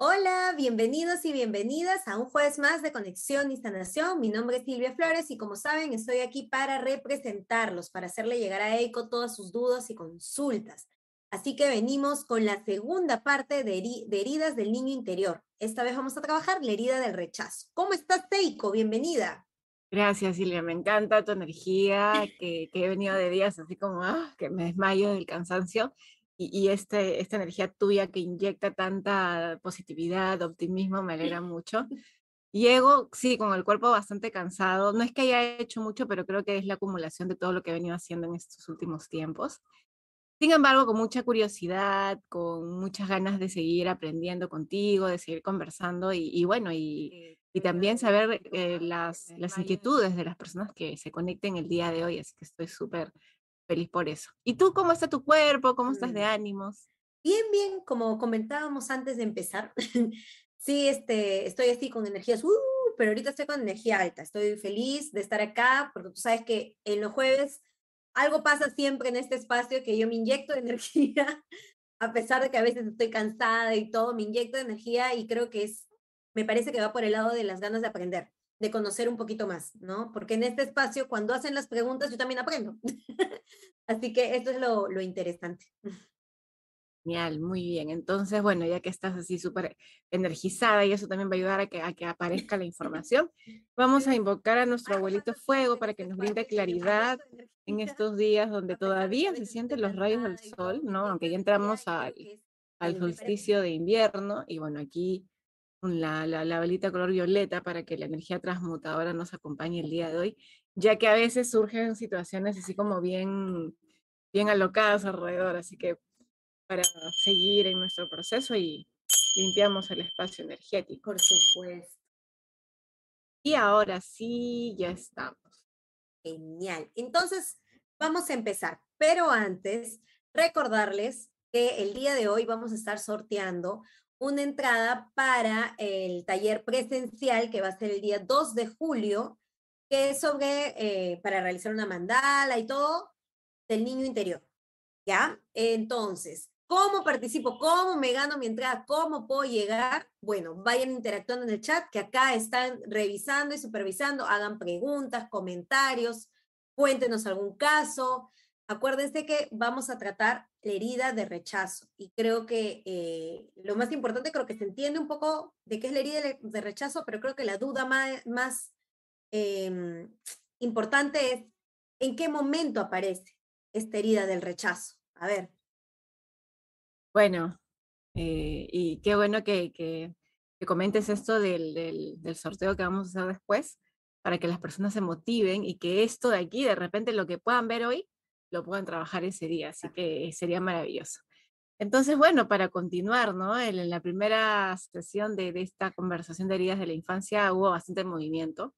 Hola, bienvenidos y bienvenidas a un jueves más de Conexión y Sanación. Mi nombre es Silvia Flores y como saben estoy aquí para representarlos, para hacerle llegar a EICO todas sus dudas y consultas. Así que venimos con la segunda parte de, heridas del niño interior. Esta vez vamos a trabajar la herida del rechazo. ¿Cómo estás, Eiko? Bienvenida. Gracias, Silvia. Me encanta tu energía, que, he venido de días así como ah, que me desmayo del cansancio y, este, esta energía tuya que inyecta tanta positividad, optimismo, me alegra mucho. Llego, sí, con el cuerpo bastante cansado. No es que haya hecho mucho, pero creo que es la acumulación de todo lo que he venido haciendo en estos últimos tiempos. Sin embargo, con mucha curiosidad, con muchas ganas de seguir aprendiendo contigo, de seguir conversando y, bueno, y, y, también saber eh, las, las inquietudes de las personas que se conecten el día de hoy. Así que estoy súper feliz por eso. ¿Y tú cómo está tu cuerpo? ¿Cómo estás de ánimos? Bien, bien, como comentábamos antes de empezar. sí, este, estoy así con energías, uh, pero ahorita estoy con energía alta. Estoy feliz de estar acá porque tú sabes que en los jueves algo pasa siempre en este espacio que yo me inyecto de energía, a pesar de que a veces estoy cansada y todo, me inyecto de energía y creo que es, me parece que va por el lado de las ganas de aprender de conocer un poquito más, ¿no? Porque en este espacio, cuando hacen las preguntas, yo también aprendo. Así que esto es lo, lo interesante. Genial, muy bien. Entonces, bueno, ya que estás así súper energizada y eso también va a ayudar a que, a que aparezca la información, vamos a invocar a nuestro abuelito fuego para que nos brinde claridad en estos días donde todavía se sienten los rayos del sol, ¿no? Aunque ya entramos al, al solsticio de invierno y bueno, aquí la, la, la, velita color violeta para que la energía transmutadora nos acompañe el día de hoy, ya que a veces surgen situaciones así como bien, bien alocadas alrededor, así que para seguir en nuestro proceso y limpiamos el espacio energético. Por supuesto. Y ahora sí, ya estamos. Genial. Entonces, vamos a empezar, pero antes, recordarles que el día de hoy vamos a estar sorteando una entrada para el taller presencial que va a ser el día 2 de julio, que es sobre, eh, para realizar una mandala y todo, del niño interior. ¿Ya? Entonces, ¿cómo participo? ¿Cómo me gano mi entrada? ¿Cómo puedo llegar? Bueno, vayan interactuando en el chat, que acá están revisando y supervisando, hagan preguntas, comentarios, cuéntenos algún caso, acuérdense que vamos a tratar la herida de rechazo y creo que eh, lo más importante, creo que se entiende un poco de qué es la herida de rechazo, pero creo que la duda más, em, importante es en qué momento aparece esta herida del rechazo. A ver. Bueno, eh, y qué bueno que, que, comentes esto del, del sorteo que vamos a hacer después para que las personas se motiven y que esto de aquí, de repente lo que puedan ver hoy, lo puedan trabajar ese día, así que sería maravilloso. Entonces, bueno, para continuar, ¿no? En, la primera sesión de, esta conversación de heridas de la infancia hubo bastante movimiento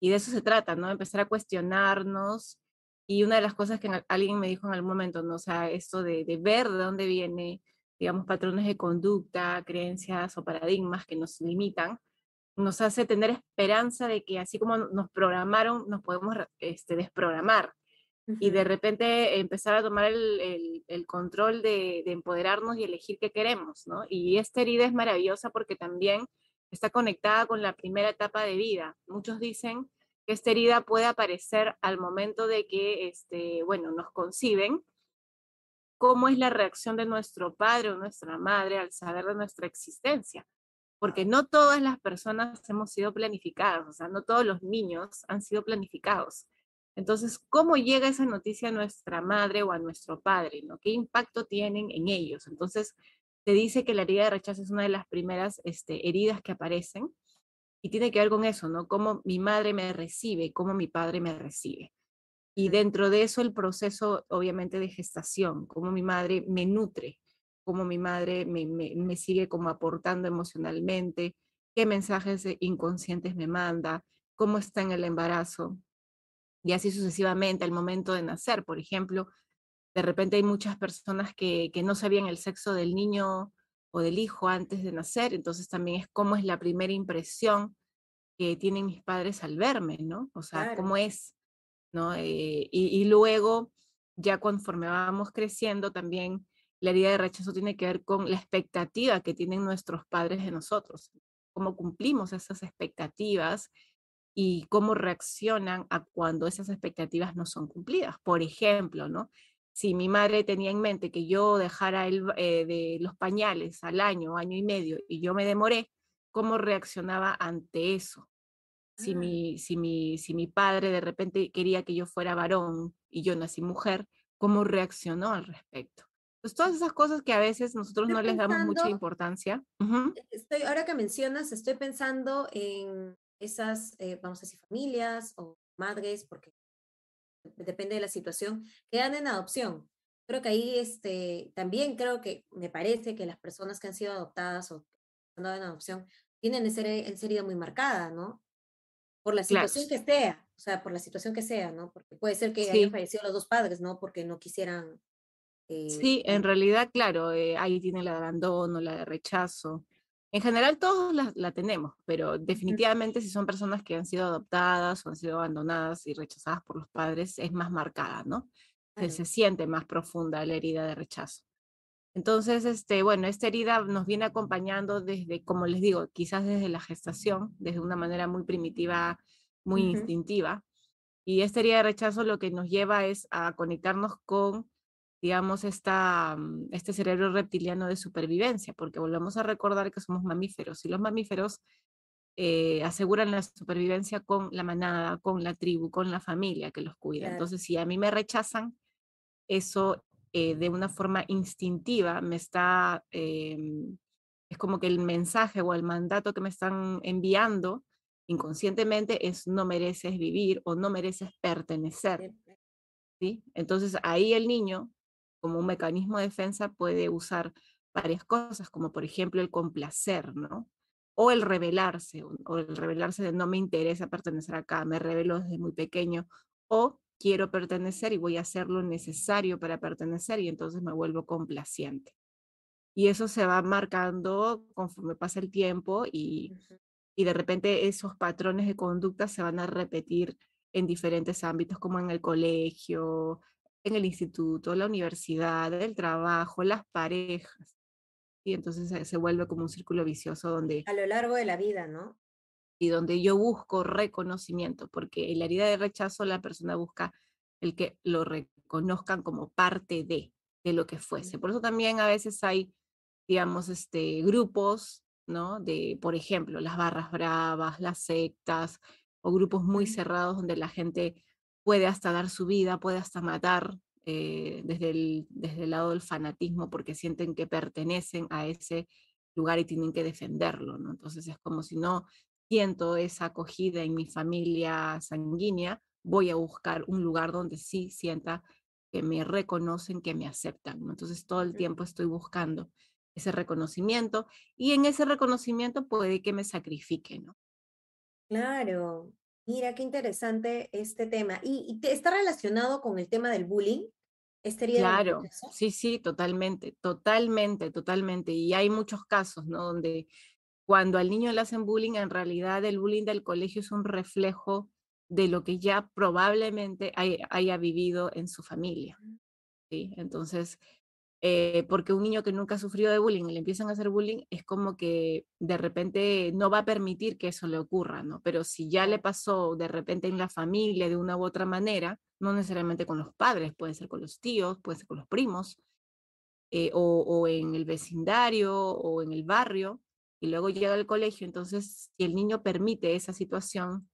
y de eso se trata, ¿no? Empezar a cuestionarnos y una de las cosas que alguien me dijo en algún momento, ¿no? O sea, esto de, de ver de dónde viene, digamos, patrones de conducta, creencias o paradigmas que nos limitan, nos hace tener esperanza de que así como nos programaron, nos podemos este, desprogramar y de repente empezar a tomar el, el, control de, de, empoderarnos y elegir qué queremos, ¿no? Y esta herida es maravillosa porque también está conectada con la primera etapa de vida. Muchos dicen que esta herida puede aparecer al momento de que, este, bueno, nos conciben, cómo es la reacción de nuestro padre o nuestra madre al saber de nuestra existencia. Porque no todas las personas hemos sido planificadas, o sea, no todos los niños han sido planificados. Entonces, ¿cómo llega esa noticia a nuestra madre o a nuestro padre? ¿no? ¿Qué impacto tienen en ellos? Entonces, se dice que la herida de rechazo es una de las primeras este, heridas que aparecen y tiene que ver con eso, ¿no? Cómo mi madre me recibe, cómo mi padre me recibe. Y dentro de eso el proceso, obviamente, de gestación, cómo mi madre me nutre, cómo mi madre me, me, me sigue como aportando emocionalmente, qué mensajes inconscientes me manda, cómo está en el embarazo, y así sucesivamente al momento de nacer. Por ejemplo, de repente hay muchas personas que, que no sabían el sexo del niño o del hijo antes de nacer, entonces también es cómo es la primera impresión que tienen mis padres al verme, ¿no? O sea, cómo es, ¿no? Eh, y, y, luego, ya conforme vamos creciendo, también la herida de rechazo tiene que ver con la expectativa que tienen nuestros padres de nosotros, cómo cumplimos esas expectativas y cómo reaccionan a cuando esas expectativas no son cumplidas. Por ejemplo, ¿no? Si mi madre tenía en mente que yo dejara el, eh, de los pañales al año, año y medio, y yo me demoré, ¿cómo reaccionaba ante eso? Si, ah. mi, si, mi, si mi padre de repente quería que yo fuera varón y yo nací mujer, ¿cómo reaccionó al respecto? Pues todas esas cosas que a veces nosotros no les damos mucha importancia. Estoy, ahora que mencionas, estoy pensando en esas, eh, vamos a decir, familias o madres, porque depende de la situación, que dan en adopción. Creo que ahí este, también creo que me parece que las personas que han sido adoptadas o han dado en adopción tienen esa serie muy marcada, ¿no? Por la situación que sea, o sea, por la situación que sea, ¿no? Porque puede ser que hayan fallecido los dos padres, ¿no? Porque no quisieran Sí, en realidad, claro, eh, ahí tiene la de abandono, la de rechazo. En general todos la, tenemos, pero definitivamente si son personas que han sido adoptadas o han sido abandonadas y rechazadas por los padres, es más marcada, ¿no? Se, siente más profunda la herida de rechazo. Entonces, este, bueno, esta herida nos viene acompañando desde, como les digo, quizás desde la gestación, desde una manera muy primitiva, muy instintiva. Y esta herida de rechazo lo que nos lleva es a conectarnos con digamos, esta, mm, este cerebro reptiliano de supervivencia, porque volvemos a recordar que somos mamíferos y los mamíferos eh, aseguran la supervivencia con la manada, con la tribu, con la familia que los cuida. Entonces, si a mí me rechazan, eso eh, de una forma instintiva me está, em, es como que el mensaje o el mandato que me están enviando inconscientemente es no mereces vivir o no mereces pertenecer. ¿Sí? Entonces ahí el niño como un mecanismo de defensa puede usar varias cosas, como por ejemplo el complacer, ¿no? O el rebelarse, o el rebelarse de no me interesa pertenecer acá, me revelo desde muy pequeño, o quiero pertenecer y voy a hacer lo necesario para pertenecer y entonces me vuelvo complaciente. Y eso se va marcando conforme pasa el tiempo y, y de repente esos patrones de conducta se van a repetir en diferentes ámbitos, como en el colegio, en el instituto, la universidad, el trabajo, las parejas. Y entonces se, vuelve como un círculo vicioso donde... A lo largo de la vida, ¿no? Y donde yo busco reconocimiento, porque en la herida de rechazo la persona busca el que lo reconozcan como parte de, de lo que fuese. Por eso también a veces hay, digamos, este, grupos, ¿no? De, por ejemplo, las barras bravas, las sectas, o grupos muy cerrados donde la gente puede hasta dar su vida, puede hasta matar eh, desde, el, desde el lado del fanatismo porque sienten que pertenecen a ese lugar y tienen que defenderlo, ¿no? Entonces es como si no siento esa acogida en mi familia sanguínea, voy a buscar un lugar donde sí sienta que me reconocen, que me aceptan, ¿no? Entonces todo el tiempo estoy buscando ese reconocimiento y en ese reconocimiento puede que me sacrifique, ¿no? Claro, Mira, qué interesante este tema. ¿Y, está relacionado con el tema del bullying? ¿Estaría claro, sí, sí, totalmente, totalmente, totalmente. Y hay muchos casos, ¿no? Donde cuando al niño le hacen bullying, en realidad el bullying del colegio es un reflejo de lo que ya probablemente haya vivido en su familia. ¿sí? Entonces, eh, porque un niño que nunca ha sufrido de bullying y le empiezan a hacer bullying, es como que de repente no va a permitir que eso le ocurra, ¿no? Pero si ya le pasó de repente en la familia de una u otra manera, no necesariamente con los padres, puede ser con los tíos, puede ser con los primos, eh, o, o en el vecindario o en el barrio, y luego llega al colegio, entonces el niño permite esa situación,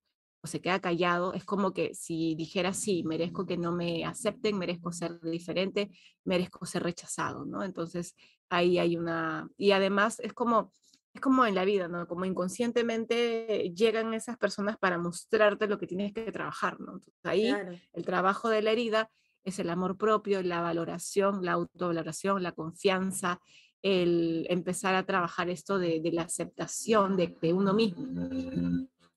se queda callado, es como que si dijera, sí, merezco que no me acepten, merezco ser diferente, merezco ser rechazado, ¿no? Entonces ahí hay una, y además es como, es como en la vida, ¿no? Como inconscientemente llegan esas personas para mostrarte lo que tienes que trabajar, ¿no? Entonces ahí el trabajo de la herida es el amor propio, la valoración, la autovaloración, la confianza, el empezar a trabajar esto de, la aceptación de, de uno mismo.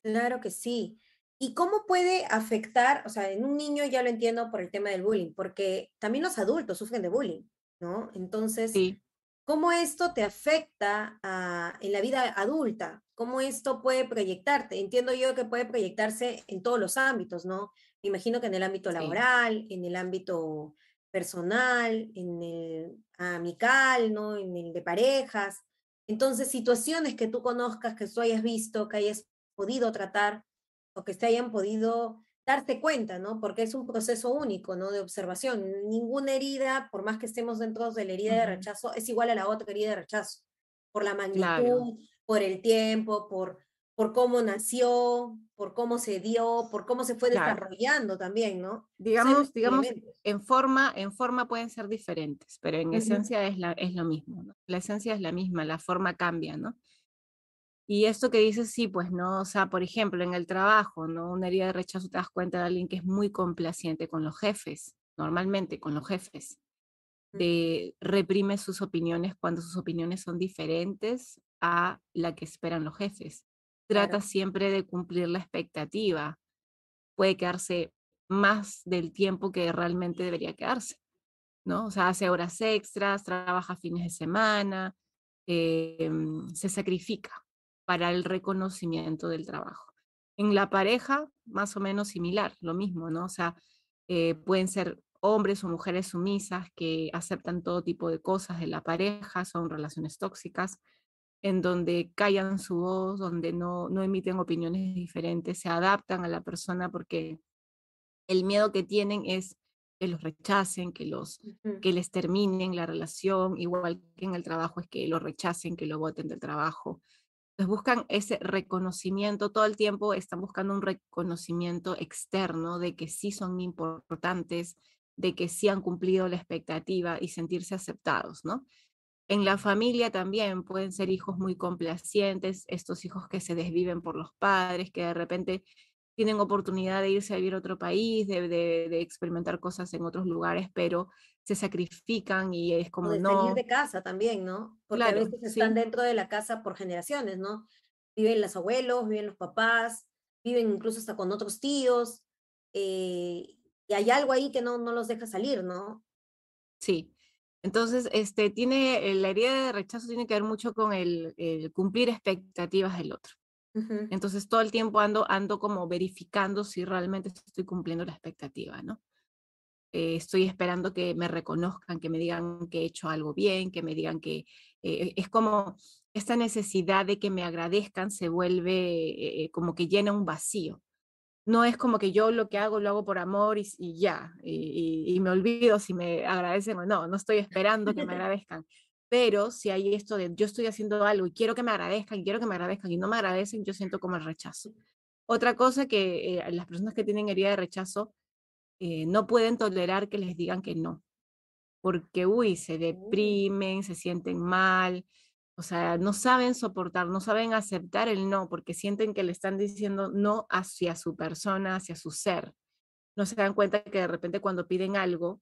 Claro que sí. ¿Y cómo puede afectar, o sea, en un niño ya lo entiendo por el tema del bullying, porque también los adultos sufren de bullying, ¿no? Entonces, ¿cómo esto te afecta en la vida adulta? ¿Cómo esto puede proyectarte? Entiendo yo que puede proyectarse en todos los ámbitos, ¿no? Me imagino que en el ámbito laboral, en el ámbito personal, en el amical, ¿no? En el de parejas. Entonces, situaciones que tú conozcas, que tú hayas visto, que hayas podido tratar o que te hayan podido darte cuenta, ¿no? Porque es un proceso único, ¿no? De observación. Ninguna herida, por más que estemos dentro de la herida de rechazo, es igual a la otra herida de rechazo. Por la magnitud, por el tiempo, por, por cómo nació, por cómo se dio, por cómo se fue desarrollando también, ¿no? Digamos, digamos en, forma, en forma pueden ser diferentes, pero en esencia es, la, es lo mismo, ¿no? La esencia es la misma, la forma cambia, ¿no? Y esto que dices, sí, pues no, o sea, por ejemplo, en el trabajo, ¿no? Una herida de rechazo te das cuenta de alguien que es muy complaciente con los jefes, normalmente con los jefes. De, reprime sus opiniones cuando sus opiniones son diferentes a la que esperan los jefes trata siempre de cumplir la expectativa. Puede quedarse más del tiempo que realmente debería quedarse, ¿no? O sea, hace horas extras, trabaja fines de semana, em, se sacrifica para el reconocimiento del trabajo. En la pareja, más o menos similar, lo mismo, ¿no? O sea, eh, pueden ser hombres o mujeres sumisas que aceptan todo tipo de cosas de la pareja, son relaciones tóxicas, en donde callan su voz, donde no, no emiten opiniones diferentes, se adaptan a la persona porque el miedo que tienen es que los rechacen, que, los, que les terminen la relación, igual que en el trabajo es que lo rechacen, que lo voten del trabajo. Entonces buscan ese reconocimiento, todo el tiempo están buscando un reconocimiento externo de que sí son importantes, de que sí han cumplido la expectativa y sentirse aceptados, ¿no? En la familia también pueden ser hijos muy complacientes, estos hijos que se desviven por los padres, que de repente tienen oportunidad de irse a vivir a otro país, de, experimentar cosas en otros lugares, pero se sacrifican y es como de no. Salir de casa también, ¿no? Porque a veces están dentro de la casa por generaciones, ¿no? Viven los abuelos, viven los papás, viven incluso hasta con otros tíos, eh, y hay algo ahí que no, no los deja salir, ¿no? Sí, entonces, este, tiene, eh, la herida de rechazo tiene que ver mucho con el, cumplir expectativas del otro. Entonces, todo el tiempo ando, ando como verificando si realmente estoy cumpliendo la expectativa, ¿no? Eh, estoy esperando que me reconozcan, que me digan que he hecho algo bien, que me digan que eh, es como esta necesidad de que me agradezcan se vuelve como que llena un vacío no es como que yo lo que hago lo hago por amor y, ya, y, me olvido si me agradecen o no, no estoy esperando que me agradezcan. Pero si hay esto de yo estoy haciendo algo y quiero que me agradezcan, quiero que me agradezcan y no me agradecen, yo siento como el rechazo. Otra cosa que eh, las personas que tienen herida de rechazo eh, no pueden tolerar que les digan que no, porque, uy, se oh. deprimen, se sienten mal, o sea, no saben soportar, no saben aceptar el no, porque sienten que le están diciendo no hacia su persona, hacia su ser. No se dan cuenta que de repente cuando piden algo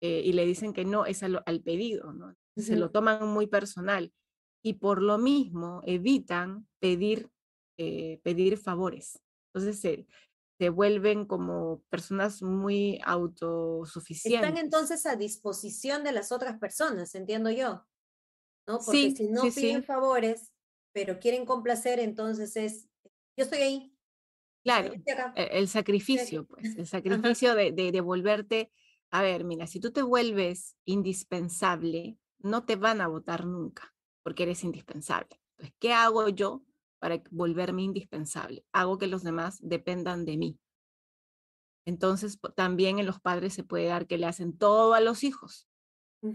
eh, y le dicen que no, es al, pedido, ¿no? Se lo toman muy personal. Y por lo mismo evitan pedir, eh, pedir favores. Entonces se, se vuelven como personas muy autosuficientes. Están entonces a disposición de las otras personas, entiendo yo. ¿no? Porque si no piden favores, pero quieren complacer, entonces es, yo estoy ahí. Claro, e, el, sacrificio, pues, el sacrificio de, de, volverte, a ver, mira, si tú te vuelves indispensable, no te van a votar nunca, porque eres indispensable. Entonces, ¿qué hago yo para volverme indispensable? Hago que los demás dependan de mí. Entonces, también en los padres se puede dar que le hacen todo a los hijos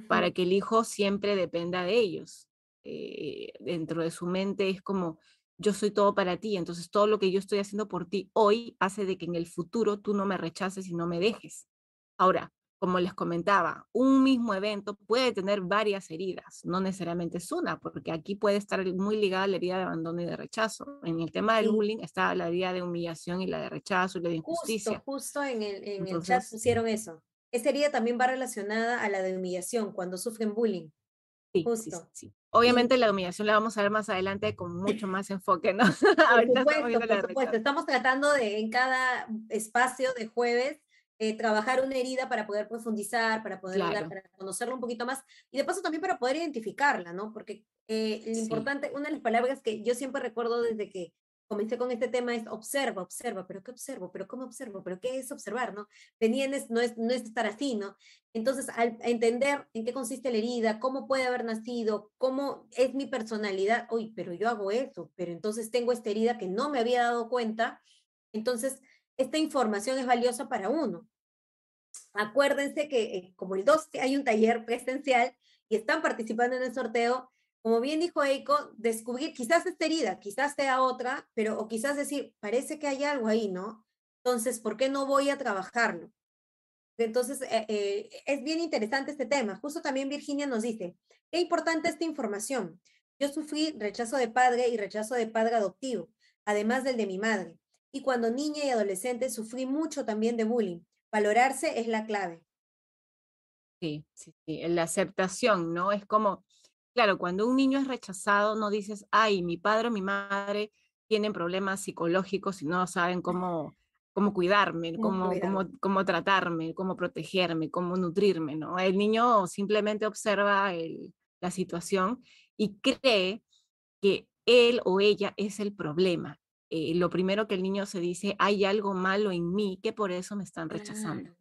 para que el hijo siempre dependa de ellos. Eh, dentro de su mente es como, yo soy todo para ti, entonces todo lo que yo estoy haciendo por ti hoy hace de que en el futuro tú no me rechaces y no me dejes. Ahora, como les comentaba, un mismo evento puede tener varias heridas, no necesariamente es una, porque aquí puede estar muy ligada la herida de abandono y de rechazo. En el tema del bullying está la herida de humillación y la de rechazo y la de injusticia. Justo, justo en el, en el chat pusieron eso. Esta herida también va relacionada a la de humillación, cuando sufren bullying. Sí, Justo. Sí, Obviamente la humillación la vamos a ver más adelante con mucho más enfoque, ¿no? por supuesto, por supuesto. Estamos tratando de en cada espacio de jueves eh, trabajar una herida para poder profundizar, para poder para conocerla un poquito más y de paso también para poder identificarla, ¿no? Porque eh, lo importante, una de las palabras que yo siempre recuerdo desde que comencé con este tema es observa, observa, pero ¿qué observo? ¿Pero cómo observo? ¿Pero qué es observar? ¿no? Venía no es, no es estar así, ¿no? Entonces, al entender en qué consiste la herida, cómo puede haber nacido, cómo es mi personalidad, uy, pero yo hago eso, pero entonces tengo esta herida que no me había dado cuenta, entonces esta información es valiosa para uno. Acuérdense que eh, como el 2 hay un taller presencial y están participando en el sorteo, como bien dijo Eiko, descubrir quizás esta herida, quizás sea otra, pero o quizás decir, parece que hay algo ahí, ¿no? Entonces, ¿por qué no voy a trabajarlo? Entonces, eh, eh, es bien interesante este tema. Justo también Virginia nos dice, qué importante esta información. Yo sufrí rechazo de padre y rechazo de padre adoptivo, además del de mi madre. Y cuando niña y adolescente sufrí mucho también de bullying. Valorarse es la clave. Sí, sí, sí. La aceptación, ¿no? Es como, claro, cuando un niño es rechazado, no dices, ay, mi padre o mi madre tienen problemas psicológicos y no saben cómo, cómo cuidarme, cómo, cómo, cómo, tratarme, cómo protegerme, cómo nutrirme, ¿no? El niño simplemente observa la situación y cree que él o ella es el problema. Eh, lo primero que el niño se dice, hay algo malo en mí que por eso me están rechazando.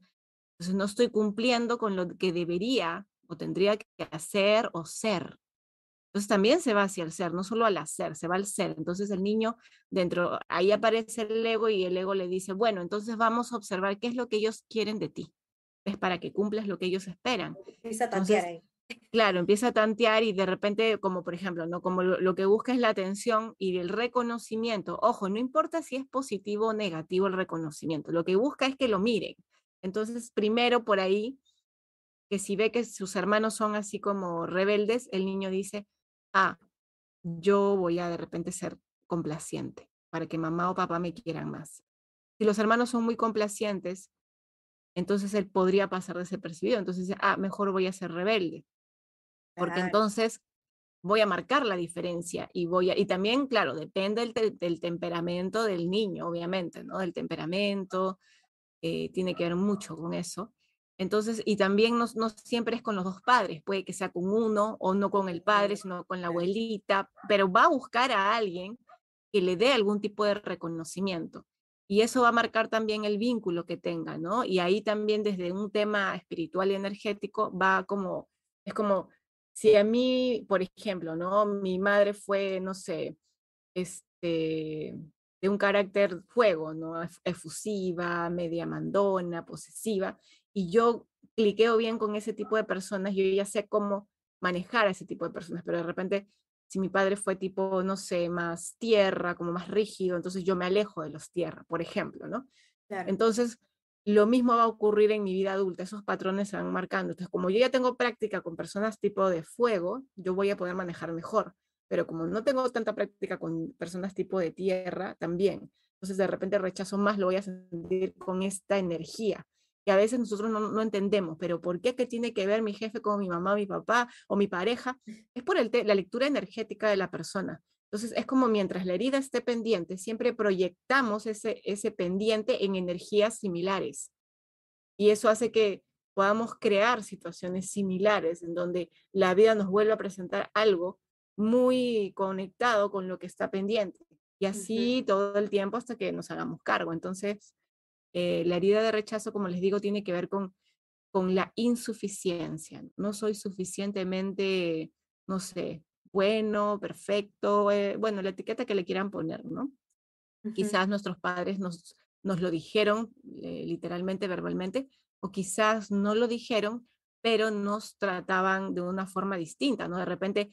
Entonces no estoy cumpliendo con lo que debería o tendría que hacer o ser. Entonces también se va hacia el ser, no solo al hacer, se va al ser. Entonces el niño dentro, ahí aparece el ego y el ego le dice, bueno, entonces vamos a observar qué es lo que ellos quieren de ti. Es para que cumplas lo que ellos esperan. Empieza a tantear ahí. Claro, empieza a tantear y de repente, como por ejemplo, ¿no? Como lo, lo, que busca es la atención y el reconocimiento. Ojo, no importa si es positivo o negativo el reconocimiento, lo que busca es que lo miren. Entonces, primero por ahí, que si ve que sus hermanos son así como rebeldes, el niño dice, ah, yo voy a de repente ser complaciente para que mamá o papá me quieran más. Si los hermanos son muy complacientes, entonces él podría pasar desapercibido. Entonces ah, mejor voy a ser rebelde. Porque entonces voy a marcar la diferencia y voy a, y también, claro, depende del, del temperamento del niño, obviamente, ¿no? Del temperamento, eh, tiene que ver mucho con eso. Entonces, y también no, no, siempre es con los dos padres, puede que sea con uno o no con el padre, sino con la abuelita, pero va a buscar a alguien que le dé algún tipo de reconocimiento. Y eso va a marcar también el vínculo que tenga, ¿no? Y ahí también desde un tema espiritual y energético va como, es como, si a mí, por ejemplo, ¿no? Mi madre fue, no sé, este, de un carácter fuego, ¿no? Efusiva, media mandona, posesiva, y yo cliqueo bien con ese tipo de personas, yo ya sé cómo manejar a ese tipo de personas, pero de repente, si mi padre fue tipo, no sé, más tierra, como más rígido, entonces yo me alejo de los tierra, por ejemplo, ¿no? Entonces, lo mismo va a ocurrir en mi vida adulta, esos patrones se van marcando. Entonces, como yo ya tengo práctica con personas tipo de fuego, yo voy a poder manejar mejor pero como no tengo tanta práctica con personas tipo de tierra, también. Entonces de repente rechazo más, lo voy a sentir con esta energía, que a veces nosotros no, no entendemos, pero ¿por qué que tiene que ver mi jefe con mi mamá, mi papá o mi pareja? Es por el la lectura energética de la persona. Entonces es como mientras la herida esté pendiente, siempre proyectamos ese, ese pendiente en energías similares. Y eso hace que podamos crear situaciones similares en donde la vida nos vuelve a presentar algo muy conectado con lo que está pendiente. Y así todo el tiempo hasta que nos hagamos cargo. Entonces, eh, la herida de rechazo, como les digo, tiene que ver con, con la insuficiencia. No soy suficientemente, no sé, bueno, perfecto, eh, bueno, la etiqueta que le quieran poner, ¿no? Quizás nuestros padres nos, nos lo dijeron eh, literalmente, verbalmente, o quizás no lo dijeron, pero nos trataban de una forma distinta, ¿no? De repente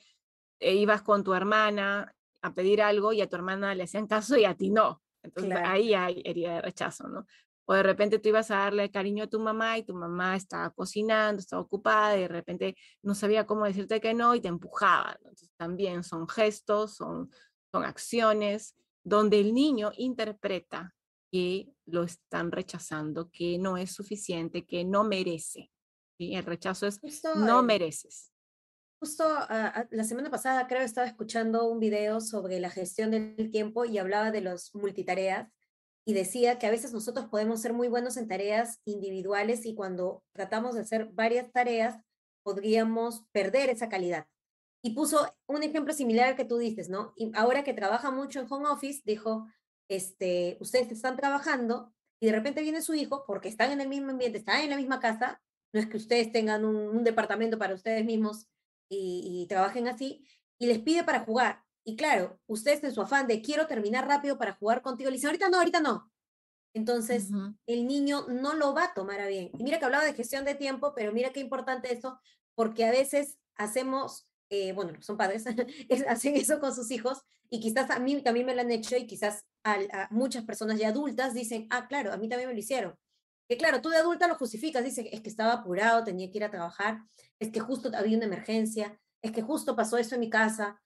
e ibas con tu hermana a pedir algo y a tu hermana le hacían caso y a ti no. Entonces ahí hay herida de rechazo, ¿no? O de repente tú ibas a darle cariño a tu mamá y tu mamá estaba cocinando, estaba ocupada y de repente no sabía cómo decirte que no y te empujaba. Entonces también son gestos, son, son acciones donde el niño interpreta que lo están rechazando, que no es suficiente, que no merece. ¿sí? El rechazo es no mereces. Justo ah, la semana pasada creo estaba escuchando un video sobre la gestión del tiempo y hablaba de los multitareas y decía que a veces nosotros podemos ser muy buenos en tareas individuales y cuando tratamos de hacer varias tareas podríamos perder esa calidad. y puso un ejemplo similar al que tú dices, ¿no? Y ahora que trabaja mucho en home office, dijo, este, ustedes están trabajando y de repente viene su hijo, porque están en el mismo ambiente, están en la misma casa, no es que ustedes tengan un, departamento para ustedes mismos y, y, trabajen así, y les pide para jugar. Y claro, ustedes en su afán de quiero terminar rápido para jugar contigo, le dicen, ahorita no, ahorita no. Entonces, el niño no lo va a tomar a bien. Y mira que hablaba de gestión de tiempo, pero mira qué importante eso, porque a veces hacemos, eh, bueno, son padres, hacen eso con sus hijos y quizás a mí también me lo han hecho y quizás a, muchas personas ya adultas dicen, ah, claro, a mí también me lo hicieron. Que claro, tú de adulta lo justificas, dices, es que estaba apurado, tenía que ir a trabajar, es que justo había una emergencia, es que justo pasó eso en mi casa.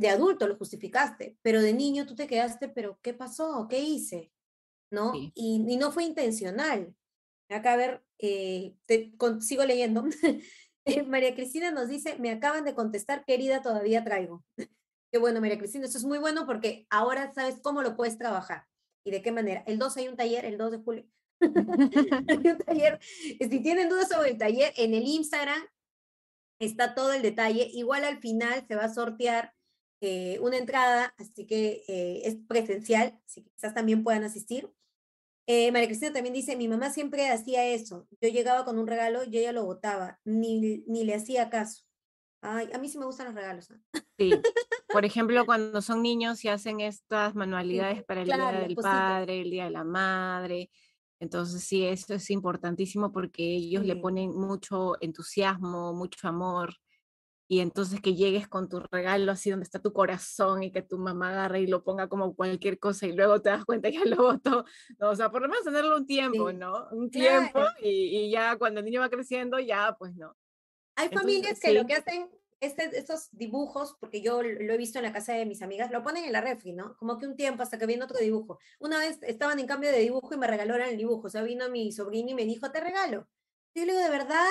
De adulto lo justificaste, pero de niño tú te quedaste, pero ¿qué pasó? ¿Qué hice? ¿no? Y, no fue intencional. Acá a ver, eh, sigo leyendo. Eh, María Cristina nos dice, me acaban de contestar, querida, todavía traigo. Qué bueno, María Cristina, eso es muy bueno porque ahora sabes cómo lo puedes trabajar y de qué manera. El 2 hay un taller, el 2 de julio. hay un taller. Si tienen dudas sobre el taller, en el Instagram está todo el detalle. Igual al final se va a sortear eh, una entrada, así que es presencial, así que quizás también puedan asistir. Eh, María Cristina también dice, mi mamá siempre hacía eso. Yo llegaba con un regalo y ella lo botaba, ni, ni le hacía caso. Ay, a mí sí me gustan los regalos. Sí. Por ejemplo, cuando son niños y hacen estas manualidades para el Día del Padre, el Día de la Madre. Entonces, sí, eso es importantísimo porque ellos le ponen mucho entusiasmo, mucho amor y entonces que llegues con tu regalo así donde está tu corazón y que tu mamá agarre y lo ponga como cualquier cosa y luego te das cuenta que ya lo votó. No, o sea, por lo menos tenerlo un tiempo, ¿no? Un tiempo y, ya cuando el niño va creciendo, ya pues no. Hay familias que lo que hacen, este, estos dibujos, porque yo lo he visto en la casa de mis amigas, lo ponen en la refri, ¿no? Como que un tiempo hasta que viene otro dibujo. Una vez estaban en cambio de dibujo y me regalaron el dibujo. O sea, vino mi sobrino y me dijo, te regalo. Y yo le digo, ¿de verdad?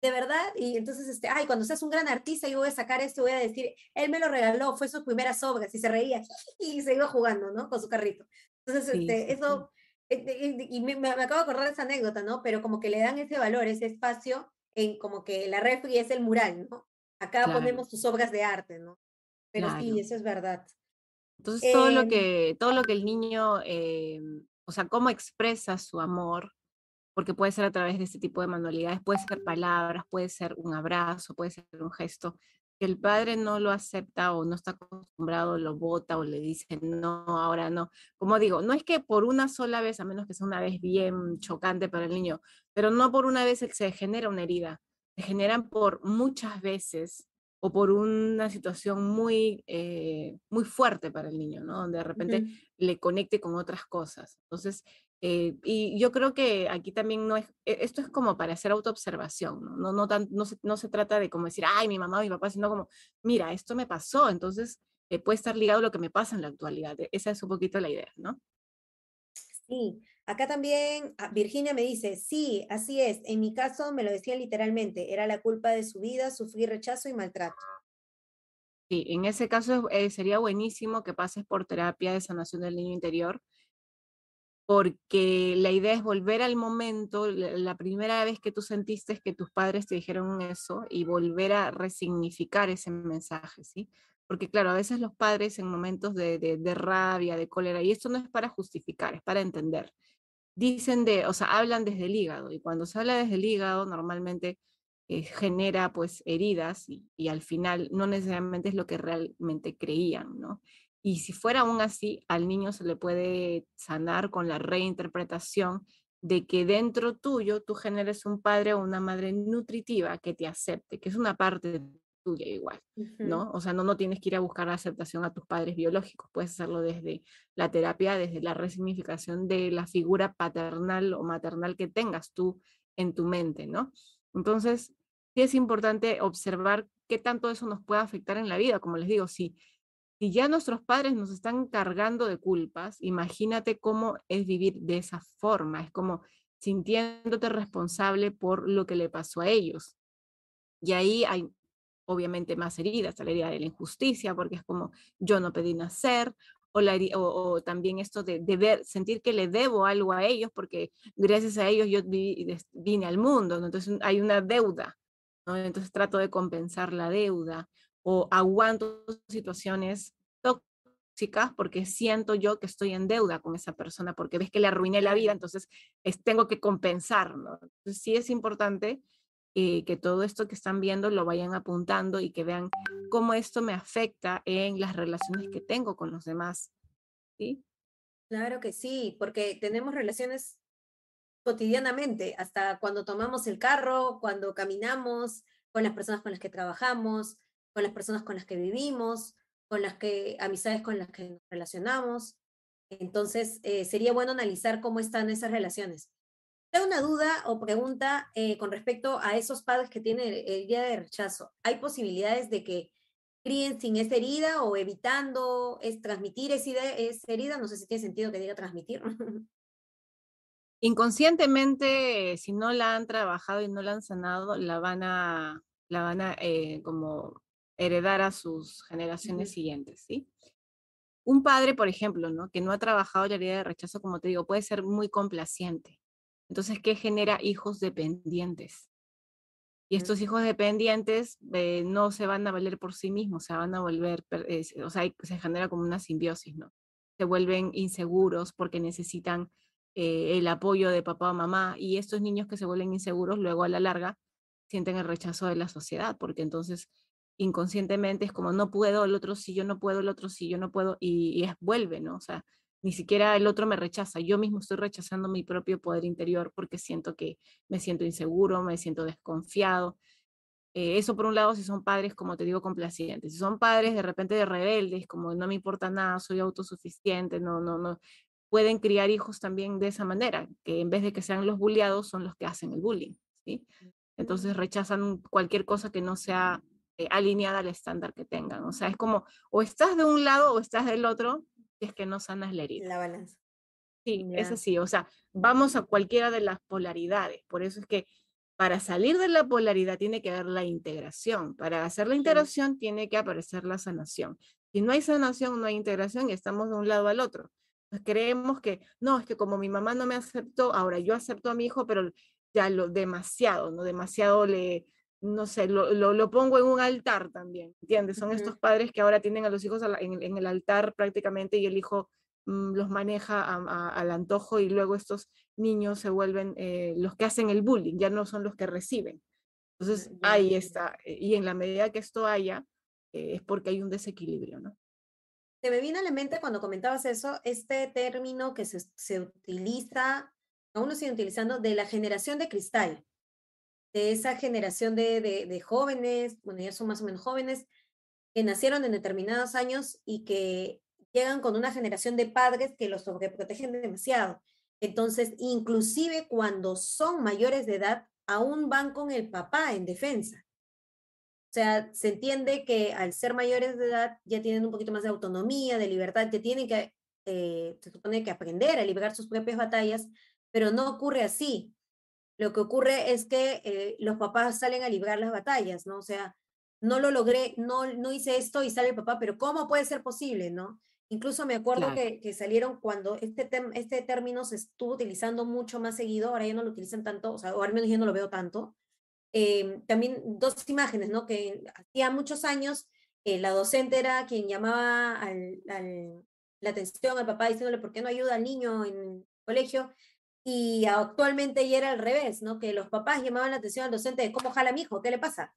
De verdad, y entonces, este, ay, cuando seas un gran artista, yo voy a sacar esto, voy a decir, él me lo regaló, fue sus primeras obras, y se reía, y se iba jugando, ¿no? Con su carrito. Entonces, este, eso, eh, y me, me, acabo de acordar de esa anécdota, ¿no? Pero como que le dan ese valor, ese espacio, en como que la refri es el mural, ¿no? Acá ponemos tus obras de arte, ¿no? Pero sí, eso es verdad. Entonces, todo, lo em que, todo lo que el niño, eh, o sea, cómo expresa su amor, porque puede ser a través de este tipo de manualidades, puede ser palabras, puede ser un abrazo, puede ser un gesto, que el padre no lo acepta o no está acostumbrado, lo bota o le dice, no, ahora no. Como digo, no es que por una sola vez, a menos que sea una vez bien chocante para el niño, pero no por una vez se genera una herida, se generan por muchas veces o por una situación muy, eh, muy fuerte para el niño, ¿no? Donde de repente le conecte con otras cosas. Entonces, eh, y yo creo que aquí también no es, e, esto es como para hacer autoobservación, ¿no? No, no, tan, no, se, no se trata de como decir, ay, mi mamá, mi papá, sino como, mira, esto me pasó, entonces eh, puede estar ligado a lo que me pasa en la actualidad. E, esa es un poquito la idea, ¿no? Sí, acá también ah, Virginia me dice, sí, así es, en mi caso me lo decía literalmente, era la culpa de su vida, sufrir rechazo y maltrato. Sí, en ese caso eh, sería buenísimo que pases por terapia de sanación del niño interior, porque la idea es volver al momento, la, primera vez que tú sentiste que tus padres te dijeron eso y volver a resignificar ese mensaje, ¿sí? Porque claro, a veces los padres en momentos de, de, rabia, de cólera, y esto no es para justificar, es para entender, dicen de, o sea, hablan desde el hígado, y cuando se habla desde el hígado normalmente eh, genera pues heridas y, y al final no necesariamente es lo que realmente creían, ¿no? Y si fuera aún así, al niño se le puede sanar con la reinterpretación de que dentro tuyo tú generes un padre o una madre nutritiva que te acepte, que es una parte tuya igual, ¿no? O sea, no, no tienes que ir a buscar la aceptación a tus padres biológicos, puedes hacerlo desde la terapia, desde la resignificación de la figura paternal o maternal que tengas tú en tu mente, ¿no? Entonces, sí es importante observar qué tanto eso nos puede afectar en la vida, como les digo, si si ya nuestros padres nos están cargando de culpas, imagínate cómo es vivir de esa forma, es como sintiéndote responsable por lo que le pasó a ellos. Y ahí hay obviamente más heridas, la herida de la injusticia, porque es como yo no pedí nacer, o, también esto de, ver, sentir que le debo algo a ellos, porque gracias a ellos yo vine al mundo, entonces hay una deuda, ¿no? entonces trato de compensar la deuda, o aguanto situaciones tóxicas porque siento yo que estoy en deuda con esa persona, porque ves que le arruiné la vida, entonces tengo que compensar, ¿no? Sí es importante eh, que todo esto que están viendo lo vayan apuntando y que vean cómo esto me afecta en las relaciones que tengo con los demás, ¿sí? Claro que sí, porque tenemos relaciones cotidianamente, hasta cuando tomamos el carro, cuando caminamos, con las personas con las que trabajamos, con las personas con las que vivimos, con las que, amistades con las que nos relacionamos. Entonces, eh, sería bueno analizar cómo están esas relaciones. Tengo una duda o pregunta eh, con respecto a esos padres que tienen el, día de rechazo. ¿Hay posibilidades de que críen sin esa herida o evitando es transmitir esa, esa herida? No sé si tiene sentido que diga transmitir. Inconscientemente, si no la han trabajado y no la han sanado, la van a, la van a eh, como heredar a sus generaciones siguientes, ¿sí? Un padre, por ejemplo, ¿no? que no ha trabajado la herida de rechazo, como te digo, puede ser muy complaciente. Entonces, ¿qué genera hijos dependientes? Y estos hijos dependientes eh, no se van a valer por sí mismos, se van a volver, o sea, se genera como una simbiosis, ¿no? Se vuelven inseguros porque necesitan eh, el apoyo de papá o mamá y estos niños que se vuelven inseguros luego a la larga sienten el rechazo de la sociedad porque entonces inconscientemente es como no puedo, el otro sí, yo no puedo, el otro sí, yo no puedo y, es, vuelve, ¿no? O sea, ni siquiera el otro me rechaza, yo mismo estoy rechazando mi propio poder interior porque siento que me siento inseguro, me siento desconfiado. Eh, eso por un lado si son padres, como te digo, complacientes. Si son padres de repente de rebeldes, como no me importa nada, soy autosuficiente, no, no, no, pueden criar hijos también de esa manera, que en vez de que sean los bulliados, son los que hacen el bullying, ¿sí? Entonces rechazan cualquier cosa que no sea alineada al estándar que tengan. O sea, es como, o estás de un lado o estás del otro, si es que no sanas la herida. La balanza. Sí, es así. O sea, vamos a cualquiera de las polaridades. Por eso es que para salir de la polaridad tiene que haber la integración. Para hacer la integración tiene que aparecer la sanación. Si no hay sanación, no hay integración y estamos de un lado al otro. Pues, creemos que, no, es que como mi mamá no me aceptó, ahora yo acepto a mi hijo, pero ya lo demasiado, ¿no? Demasiado le, no sé, lo, lo, pongo en un altar también, ¿entiendes? Son estos padres que ahora tienen a los hijos en, en, el altar prácticamente y el hijo mm, los maneja al antojo y luego estos niños se vuelven eh, los que hacen el bullying, ya no son los que reciben. Entonces, ahí está. Y en la medida que esto haya, eh, es porque hay un desequilibrio, ¿no? Se me viene a la mente cuando comentabas eso, este término que se, se utiliza, aún no sigue utilizando, de la generación de cristal, de esa generación de, de, de, jóvenes, bueno, ya son más o menos jóvenes, que nacieron en determinados años y que llegan con una generación de padres que los sobreprotegen demasiado. Entonces, inclusive cuando son mayores de edad, aún van con el papá en defensa. O sea, se entiende que al ser mayores de edad ya tienen un poquito más de autonomía, de libertad, que tienen que, eh, se supone que aprender a librar sus propias batallas, pero no ocurre así. Lo que ocurre es que eh, los papás salen a librar las batallas, ¿no? O sea, no lo logré, no, no hice esto y sale el papá, pero ¿cómo puede ser posible, no? Incluso me acuerdo que, que, salieron cuando este, este término se estuvo utilizando mucho más seguido, ahora ya no lo utilizan tanto, o sea, o al menos yo no lo veo tanto, Em, también dos imágenes, ¿no? Que hacía muchos años eh, la docente era quien llamaba al, la atención al papá diciéndole por qué no ayuda al niño en el colegio. Y actualmente ya era al revés, ¿no? Que los papás llamaban la atención al docente de cómo jala mi hijo, ¿qué le pasa?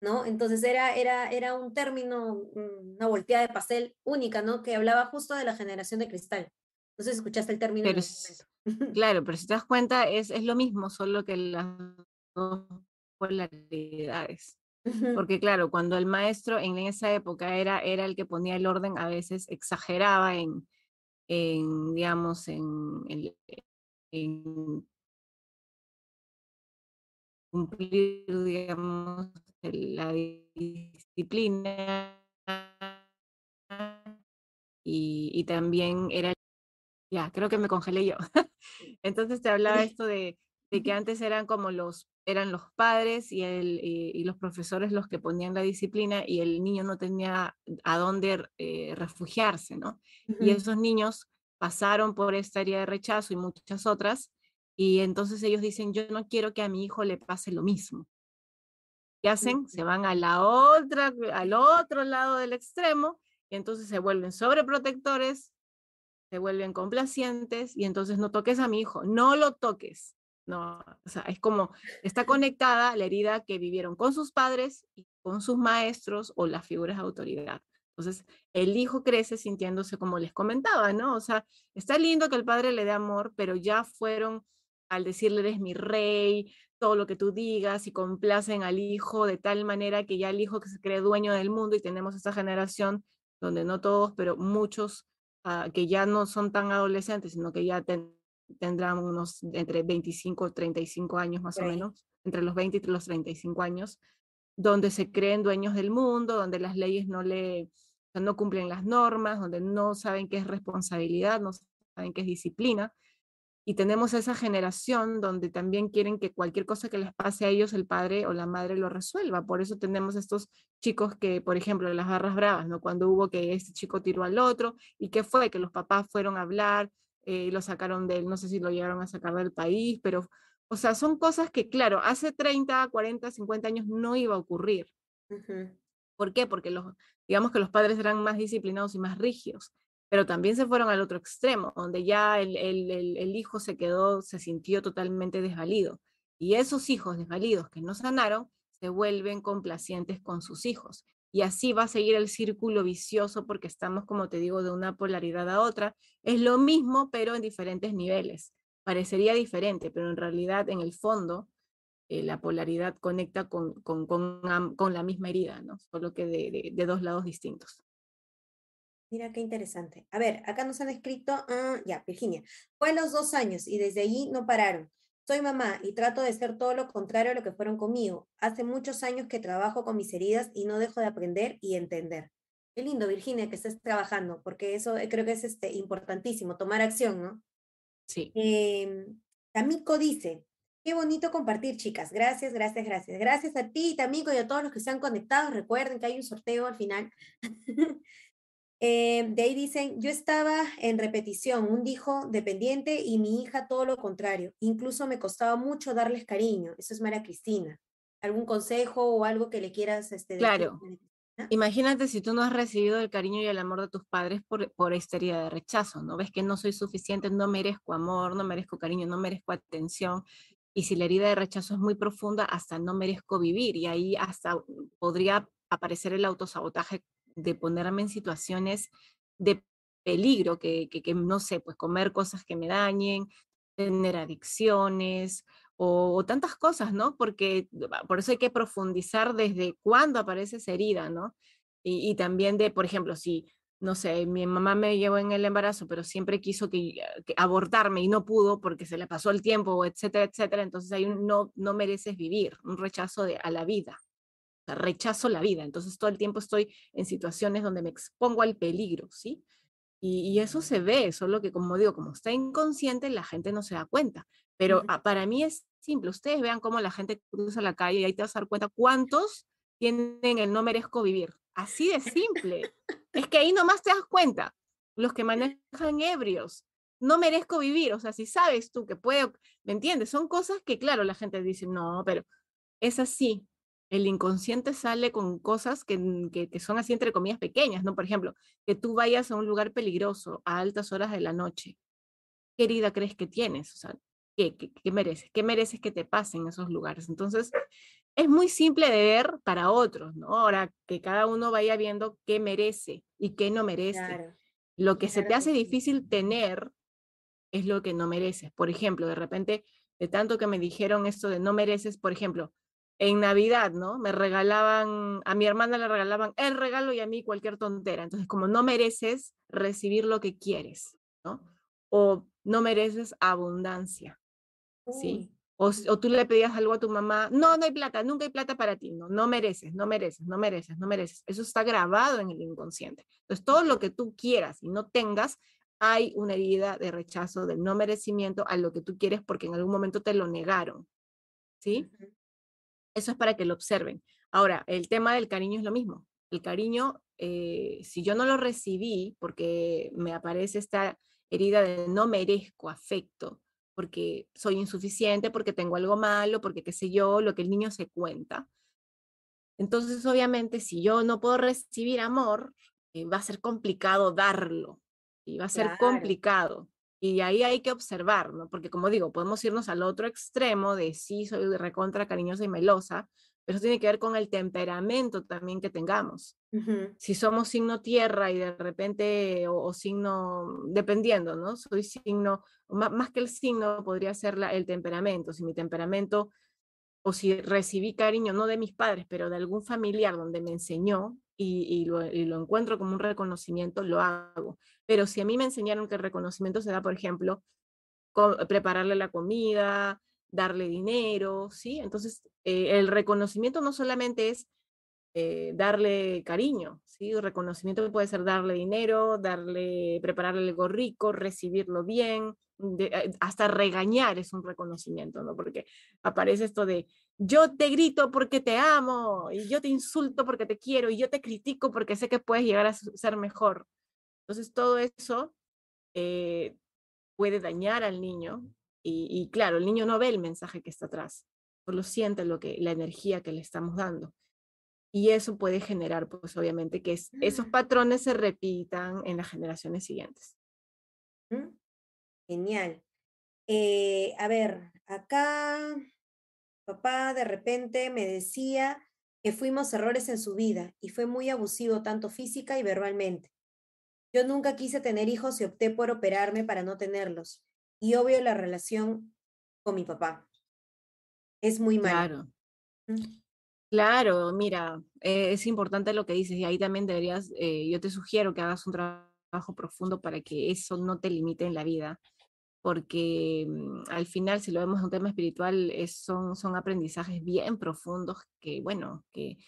¿No? Entonces era, era, era un término, una volteada de pastel única, ¿no? Que hablaba justo de la generación de cristal. No sé si escuchaste el término. claro, pero si te das cuenta, es, es lo mismo, solo que las dos polaridades. Porque claro, cuando el maestro en esa época era, era el que ponía el orden, a veces exageraba en, en digamos, en, en, cumplir, digamos, la disciplina y, y también era, ya, creo que me congelé yo. Entonces te hablaba esto de, de que antes eran como los eran los padres y, el, y, los profesores los que ponían la disciplina y el niño no tenía a dónde eh, refugiarse, ¿no? Y esos niños pasaron por esta área de rechazo y muchas otras, y entonces ellos dicen, yo no quiero que a mi hijo le pase lo mismo. ¿Qué hacen? Se van a la otra, al otro lado del extremo y entonces se vuelven sobreprotectores, se vuelven complacientes y entonces no toques a mi hijo, no lo toques. No, o sea, es como está conectada la herida que vivieron con sus padres y con sus maestros o las figuras de autoridad. Entonces, el hijo crece sintiéndose como les comentaba, ¿no? O sea, está lindo que el padre le dé amor, pero ya fueron al decirle eres mi rey, todo lo que tú digas y complacen al hijo de tal manera que ya el hijo que se cree dueño del mundo y tenemos esta generación donde no todos, pero muchos ah, que ya no son tan adolescentes, sino que ya tendrán unos entre 25 y 35 años más o menos, entre los 20 y los 35 años, donde se creen dueños del mundo, donde las leyes no le no cumplen las normas, donde no saben qué es responsabilidad, no saben qué es disciplina. Y tenemos esa generación donde también quieren que cualquier cosa que les pase a ellos, el padre o la madre lo resuelva. Por eso tenemos estos chicos que, por ejemplo, las barras bravas, ¿no? Cuando hubo que este chico tiró al otro, ¿y qué fue? Que los papás fueron a hablar, eh, lo sacaron de él, no sé si lo llegaron a sacar del país, pero o sea, son cosas que, claro, hace 30, 40, 50 años no iba a ocurrir. ¿Por qué? Porque los, digamos que los padres eran más disciplinados y más rígidos, pero también se fueron al otro extremo, donde ya el, el, hijo se quedó, se sintió totalmente desvalido. Y esos hijos desvalidos que no sanaron, se vuelven complacientes con sus hijos. Y así va a seguir el círculo vicioso porque estamos, como te digo, de una polaridad a otra. Es lo mismo, pero en diferentes niveles parecería diferente, pero en realidad en el fondo eh, la polaridad conecta con, con, con, la misma herida, ¿no? solo que de, de, dos lados distintos. Mira qué interesante. A ver, acá nos han escrito, ah, ya, Virginia, fue a los dos años y desde allí no pararon. Soy mamá y trato de ser todo lo contrario a lo que fueron conmigo. Hace muchos años que trabajo con mis heridas y no dejo de aprender y entender. Qué lindo, Virginia, que estés trabajando, porque eso eh, creo que es este, importantísimo, tomar acción, ¿no? Sí. Eh, Tamiko dice, qué bonito compartir, chicas. Gracias, gracias, gracias. Gracias a ti, Tamiko, y a todos los que se han conectado. Recuerden que hay un sorteo al final. eh, de ahí dicen, yo estaba en repetición, un hijo dependiente y mi hija todo lo contrario. Incluso me costaba mucho darles cariño. Eso es María Cristina. ¿Algún consejo o algo que le quieras este, Claro. Imagínate si tú no has recibido el cariño y el amor de tus padres por, por esta herida de rechazo, ¿no? Ves que no soy suficiente, no merezco amor, no merezco cariño, no merezco atención. Y si la herida de rechazo es muy profunda, hasta no merezco vivir. Y ahí hasta podría aparecer el autosabotaje de ponerme en situaciones de peligro, que, que, no sé, pues comer cosas que me dañen, tener adicciones, o, tantas cosas, ¿no? Porque por eso hay que profundizar desde cuándo aparece esa herida, ¿no? Y, también de, por ejemplo, si, no sé, mi mamá me llevó en el embarazo, pero siempre quiso que, abortarme y no pudo porque se le pasó el tiempo, etcétera, etcétera, entonces hay un no, no mereces vivir, un rechazo de, a la vida. O sea, rechazo la vida, entonces todo el tiempo estoy en situaciones donde me expongo al peligro, ¿sí? Y, eso se ve, solo que como digo, como está inconsciente, la gente no se da cuenta. Pero para mí es simple. Ustedes vean cómo la gente cruza la calle y ahí te vas a dar cuenta cuántos tienen el no merezco vivir. Así de simple. Es que ahí nomás te das cuenta. Los que manejan ebrios. No merezco vivir. O sea, si sabes tú que puedo, ¿me entiendes? Son cosas que, claro, la gente dice, no, pero es así. El inconsciente sale con cosas que, que, que son así, entre comillas, pequeñas, ¿no? Por ejemplo, que tú vayas a un lugar peligroso a altas horas de la noche. ¿Qué herida crees que tienes? O sea, ¿Qué, mereces? ¿Qué mereces que te pase en esos lugares? Entonces, es muy simple de ver para otros, ¿no? Ahora que cada uno vaya viendo qué merece y qué no merece. Lo que se te hace difícil tener es lo que no mereces. Por ejemplo, de repente, de tanto que me dijeron esto de no mereces, por ejemplo, en Navidad, ¿no? Me regalaban, a mi hermana le regalaban el regalo y a mí cualquier tontera. Entonces, como no mereces recibir lo que quieres, ¿no? O no mereces abundancia. ¿sí? O, o, tú le pedías algo a tu mamá, no, no hay plata, nunca hay plata para ti, no, no mereces, no mereces, no mereces, no mereces. Eso está grabado en el inconsciente. Entonces, todo lo que tú quieras y no tengas, hay una herida de rechazo, del no merecimiento a lo que tú quieres porque en algún momento te lo negaron, ¿sí? Eso es para que lo observen. Ahora, el tema del cariño es lo mismo. El cariño, eh, si yo no lo recibí porque me aparece esta herida de no merezco afecto, porque soy insuficiente, porque tengo algo malo, porque qué sé yo, lo que el niño se cuenta. Entonces, obviamente, si yo no puedo recibir amor, eh, va a ser complicado darlo y va a ser complicado. Y ahí hay que observar, ¿no? Porque como digo, podemos irnos al otro extremo de sí, soy recontra cariñosa y melosa, pero eso tiene que ver con el temperamento también que tengamos. Si somos signo tierra y de repente, o, signo, dependiendo, ¿no? Soy signo, más, que el signo podría ser la, el temperamento. Si mi temperamento, o si recibí cariño, no de mis padres, pero de algún familiar donde me enseñó y, y, lo, y lo encuentro como un reconocimiento, lo hago. Pero si a mí me enseñaron que el reconocimiento se da, por ejemplo, prepararle la comida, darle dinero, ¿sí? Entonces, eh, el reconocimiento no solamente es eh, darle cariño, ¿sí? El reconocimiento puede ser darle dinero, darle, prepararle algo rico, recibirlo bien, eh, hasta regañar es un reconocimiento, ¿no? Porque aparece esto de yo te grito porque te amo, y yo te insulto porque te quiero, y yo te critico porque sé que puedes llegar a ser mejor. Entonces, todo eso puede dañar al niño y, claro, el niño no ve el mensaje que está atrás, solo siente lo que, la energía que le estamos dando. Y eso puede generar, pues obviamente, que esos mm. patrones se repitan en las generaciones siguientes. Mm, genial. Eh, a ver, acá papá de repente me decía que fuimos errores en su vida y fue muy abusivo tanto física y verbalmente. Yo nunca quise tener hijos y opté por operarme para no tenerlos y obvio la relación con mi papá. Es muy malo. Claro. Claro, mira, eh, es importante lo que dices y ahí también deberías, eh, yo te sugiero que hagas un trabajo profundo para que eso no te limite en la vida, porque mm, al final, si lo vemos en un tema espiritual, son, son aprendizajes bien profundos que, bueno, que,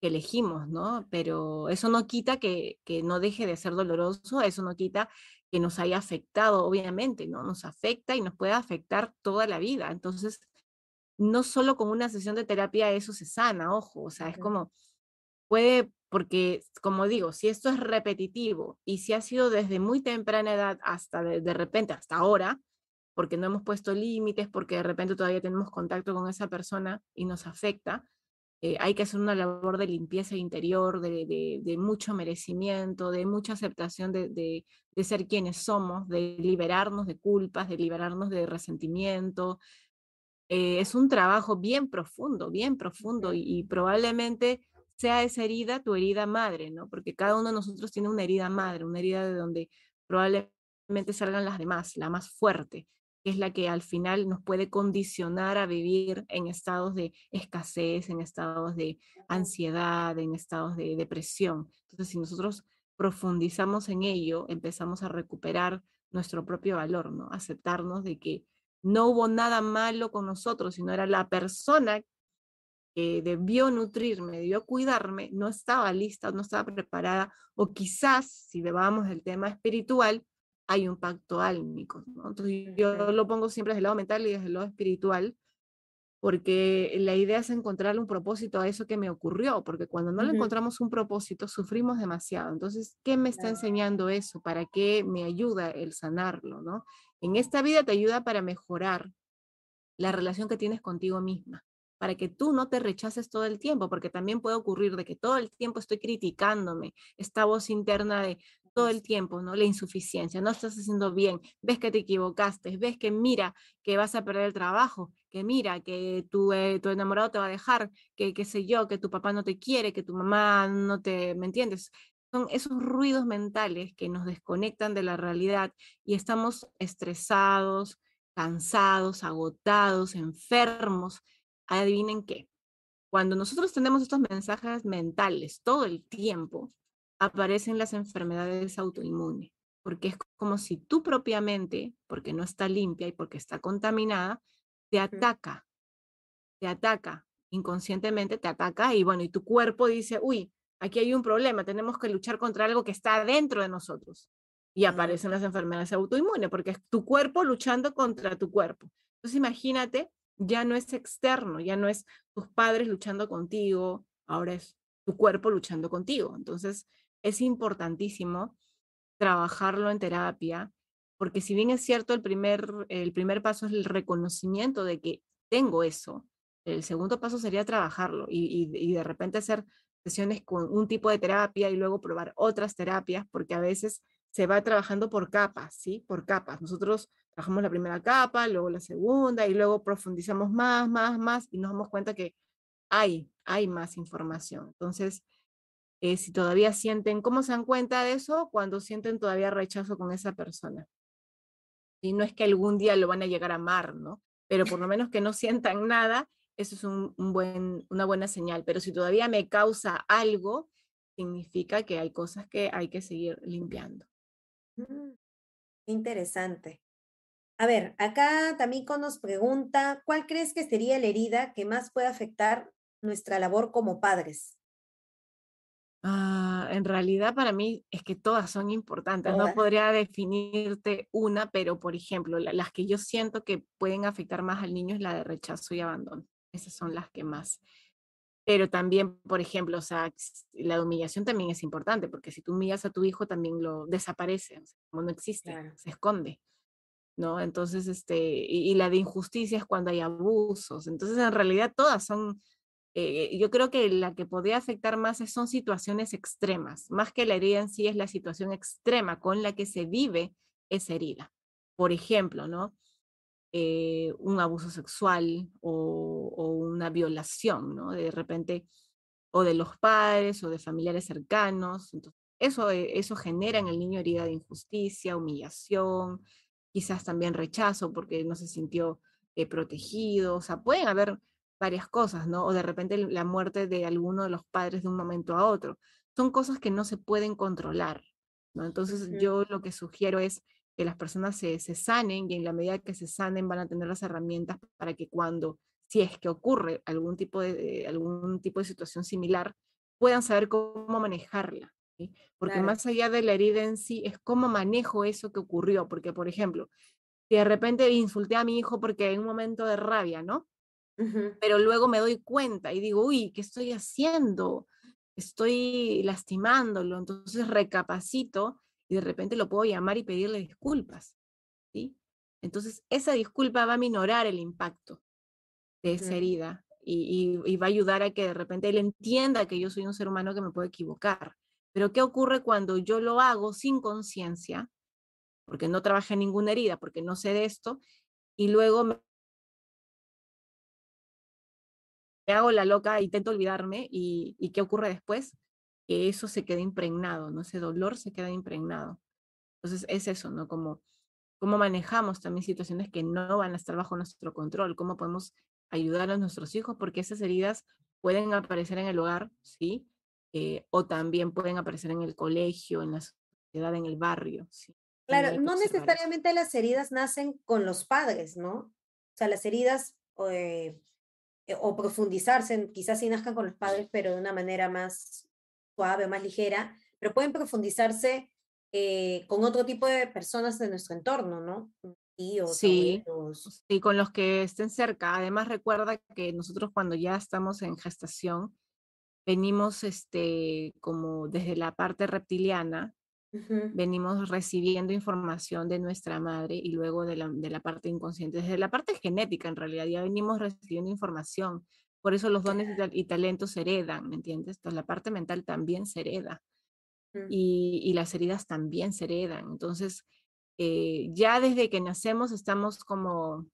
que elegimos, ¿no? Pero eso no quita que, que no deje de ser doloroso, eso no quita que nos haya afectado, obviamente, ¿no? Nos afecta y nos puede afectar toda la vida. Entonces, no solo con una sesión de terapia eso se sana, ojo, o sea, es como, puede, porque, como digo, si esto es repetitivo y si ha sido desde muy temprana edad hasta de, de repente, hasta ahora, porque no hemos puesto límites, porque de repente todavía tenemos contacto con esa persona y nos afecta, eh, hay que hacer una labor de limpieza interior, de, mucho merecimiento, de mucha aceptación de, ser quienes somos, de liberarnos de culpas, de liberarnos de resentimiento. Eh, es un trabajo bien profundo, bien profundo y, probablemente sea esa herida tu herida madre, ¿no? Porque cada uno de nosotros tiene una herida madre, una herida de donde probablemente salgan las demás, la más fuerte es la que al final nos puede condicionar a vivir en estados de escasez, en estados de ansiedad, en estados de depresión. Entonces, si nosotros profundizamos en ello, empezamos a recuperar nuestro propio valor, ¿no? Aceptarnos de que no hubo nada malo con nosotros, sino era la persona que debió nutrirme, debió cuidarme, no estaba lista, no estaba preparada, o quizás, si veamos el tema espiritual, hay un pacto álmico. Entonces yo lo pongo siempre desde el lado mental y desde el lado espiritual, porque la idea es encontrarle un propósito a eso que me ocurrió, porque cuando no le encontramos un propósito, sufrimos demasiado. Entonces, ¿qué me está enseñando eso? ¿Para qué me ayuda el sanarlo? ¿no? En esta vida te ayuda para mejorar la relación que tienes contigo misma para que tú no te rechaces todo el tiempo, porque también puede ocurrir de que todo el tiempo estoy criticándome, esta voz interna de todo el tiempo, ¿no? La insuficiencia, no estás haciendo bien, ves que te equivocaste, ves que mira que vas a perder el trabajo, que mira que tu, eh, tu enamorado te va a dejar, que qué sé yo, que tu papá no te quiere, que tu mamá no te, ¿me entiendes? Son esos ruidos mentales que nos desconectan de la realidad y estamos estresados, cansados, agotados, enfermos. Adivinen qué. Cuando nosotros tenemos estos mensajes mentales todo el tiempo, aparecen las enfermedades autoinmunes, porque es como si tú propiamente, porque no está limpia y porque está contaminada, te ataca, te ataca, inconscientemente te ataca y bueno, y tu cuerpo dice, uy, aquí hay un problema, tenemos que luchar contra algo que está dentro de nosotros. Y aparecen las enfermedades autoinmunes, porque es tu cuerpo luchando contra tu cuerpo. Entonces imagínate, ya no es externo, ya no es tus padres luchando contigo, ahora es tu cuerpo luchando contigo. Entonces, es importantísimo trabajarlo en terapia, porque si bien es cierto, el primer, el primer paso es el reconocimiento de que tengo eso, El segundo paso sería trabajarlo y, y, de repente hacer sesiones con un tipo de terapia y luego probar otras terapias, porque a veces se va trabajando por capas, ¿sí? Por capas. Nosotros trabajamos la primera capa, luego la segunda y luego profundizamos más, más, más y nos damos cuenta que hay, hay más información. Entonces, eh, si todavía sienten, ¿cómo se dan cuenta de eso? Cuando sienten todavía rechazo con esa persona. Y no es que algún día lo van a llegar a amar, ¿no? Pero por lo menos que no sientan nada, eso es un, buen, una buena señal. Pero si todavía me causa algo, significa que hay cosas que hay que seguir limpiando. Mm, interesante. A ver, acá Tamiko nos pregunta, ¿cuál crees que sería la herida que más puede afectar nuestra labor como padres? Ah, en realidad para mí es que todas son importantes. No podría definirte una, pero por ejemplo, las que yo siento que pueden afectar más al niño es la de rechazo y abandono. Esas son las que más. Pero también, por ejemplo, o sea, la humillación también es importante, porque si tú humillas a tu hijo, también lo desaparece, como no existe, se esconde. ¿no? Entonces, este, y, y, la de injusticia es cuando hay abusos. Entonces, en realidad todas son eh, yo creo que la que podría afectar más son situaciones extremas, más que la herida en sí es la situación extrema con la que se vive esa herida. Por ejemplo, ¿no? Eh, un abuso sexual o, una violación, ¿no? De repente, o de los padres o de familiares cercanos. Eso, eh, eso genera en el niño herida de injusticia, humillación, quizás también rechazo porque no se sintió protegido. O sea, pueden haber varias cosas, ¿no? O de repente la muerte de alguno de los padres de un momento a otro. Son cosas que no se pueden controlar, ¿no? Entonces yo lo que sugiero es que las personas se, se sanen y en la medida que se sanen van a tener las herramientas para que cuando, si es que ocurre algún tipo de, algún tipo de situación similar, puedan saber cómo manejarla. ¿sí? Porque más allá de la herida en sí, es cómo manejo eso que ocurrió. Porque, por ejemplo, si de repente insulté a mi hijo porque en un momento de rabia, ¿no? Pero luego me doy cuenta y digo, uy, ¿qué estoy haciendo? Estoy lastimándolo. Entonces recapacito y de repente lo puedo llamar y pedirle disculpas. ¿sí? Entonces esa disculpa va a minorar el impacto de esa herida y, y, va a ayudar a que de repente él entienda que yo soy un ser humano que me puedo equivocar. Pero ¿qué ocurre cuando yo lo hago sin conciencia? Porque no trabajé en ninguna herida, porque no sé de esto, y luego me hago la loca, intento olvidarme y, y, ¿qué ocurre después? Que eso se queda impregnado, ¿no? Ese dolor se queda impregnado. Entonces es eso, ¿no? Como cómo manejamos también situaciones que no van a estar bajo nuestro control, cómo podemos ayudar a nuestros hijos, porque esas heridas pueden aparecer en el hogar, ¿sí? Eh, o también pueden aparecer en el colegio, en la sociedad, en el barrio, ¿sí? Claro, no necesariamente las heridas nacen con los padres, ¿no? O sea, las heridas eh, eh, o profundizarse, quizás sí nazcan con los padres, pero de una manera más suave, más ligera, pero pueden profundizarse eh, con otro tipo de personas de nuestro entorno, ¿no? Tíos, sí, sí, con los que estén cerca. Además, recuerda que nosotros cuando ya estamos en gestación, venimos este, como desde la parte reptiliana, venimos recibiendo información de nuestra madre y luego de la, de la, parte inconsciente, desde la parte genética en realidad, ya venimos recibiendo información. Por eso los dones y, talentos se heredan, ¿me entiendes? Entonces la parte mental también se hereda mm. y, y, las heridas también se heredan. Entonces, eh, ya desde que nacemos estamos como,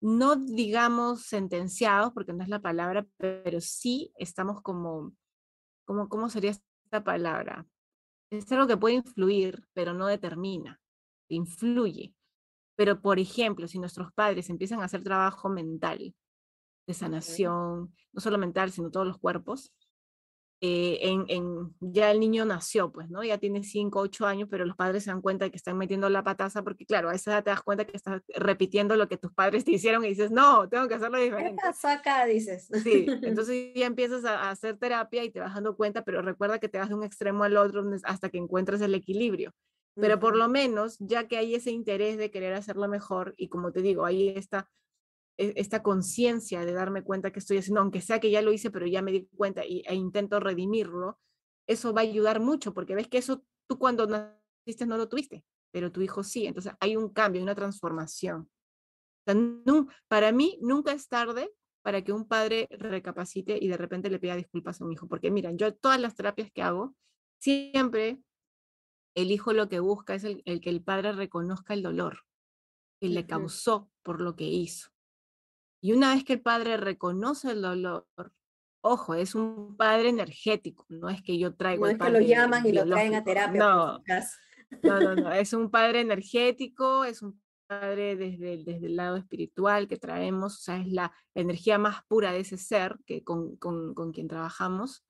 no digamos sentenciados, porque no es la palabra, pero sí estamos como, como ¿cómo sería esta palabra? Es algo que puede influir, pero no determina, influye. Pero, por ejemplo, si nuestros padres empiezan a hacer trabajo mental, de sanación, no solo mental, sino todos los cuerpos, eh, en, ya el niño nació, pues, ¿no? Ya tiene 5, 8 años, pero los padres se dan cuenta de que están metiendo la pataza porque, claro, a esa edad te das cuenta que estás repitiendo lo que tus padres te hicieron y dices, no, tengo que hacerlo diferente. ¿Qué pasó acá? Dices. Sí, entonces ya empiezas a, hacer terapia y te vas dando cuenta, pero recuerda que te vas de un extremo al otro hasta que encuentres el equilibrio. Pero por lo menos, ya que hay ese interés de querer hacerlo mejor, y como te digo, ahí está esta conciencia de darme cuenta que estoy haciendo, aunque sea que ya lo hice, pero ya me di cuenta y, e intento redimirlo, eso va a ayudar mucho, porque ves que eso tú cuando naciste no lo tuviste, pero tu hijo sí, entonces hay un cambio, una transformación. para mí nunca es tarde para que un padre recapacite y de repente le pida disculpas a un hijo. Porque miren, yo todas las terapias que hago, siempre el hijo lo que busca es el, que el padre reconozca el dolor que le causó por lo que hizo. Y una vez que el padre reconoce el dolor, ojo, es un padre energético, no es que yo traigo. No es que lo llaman y lo traen a terapia. No, no, no, no, es un padre energético, es un padre desde, desde el lado espiritual que traemos, o sea, es la energía más pura de ese ser que con, con, con quien trabajamos.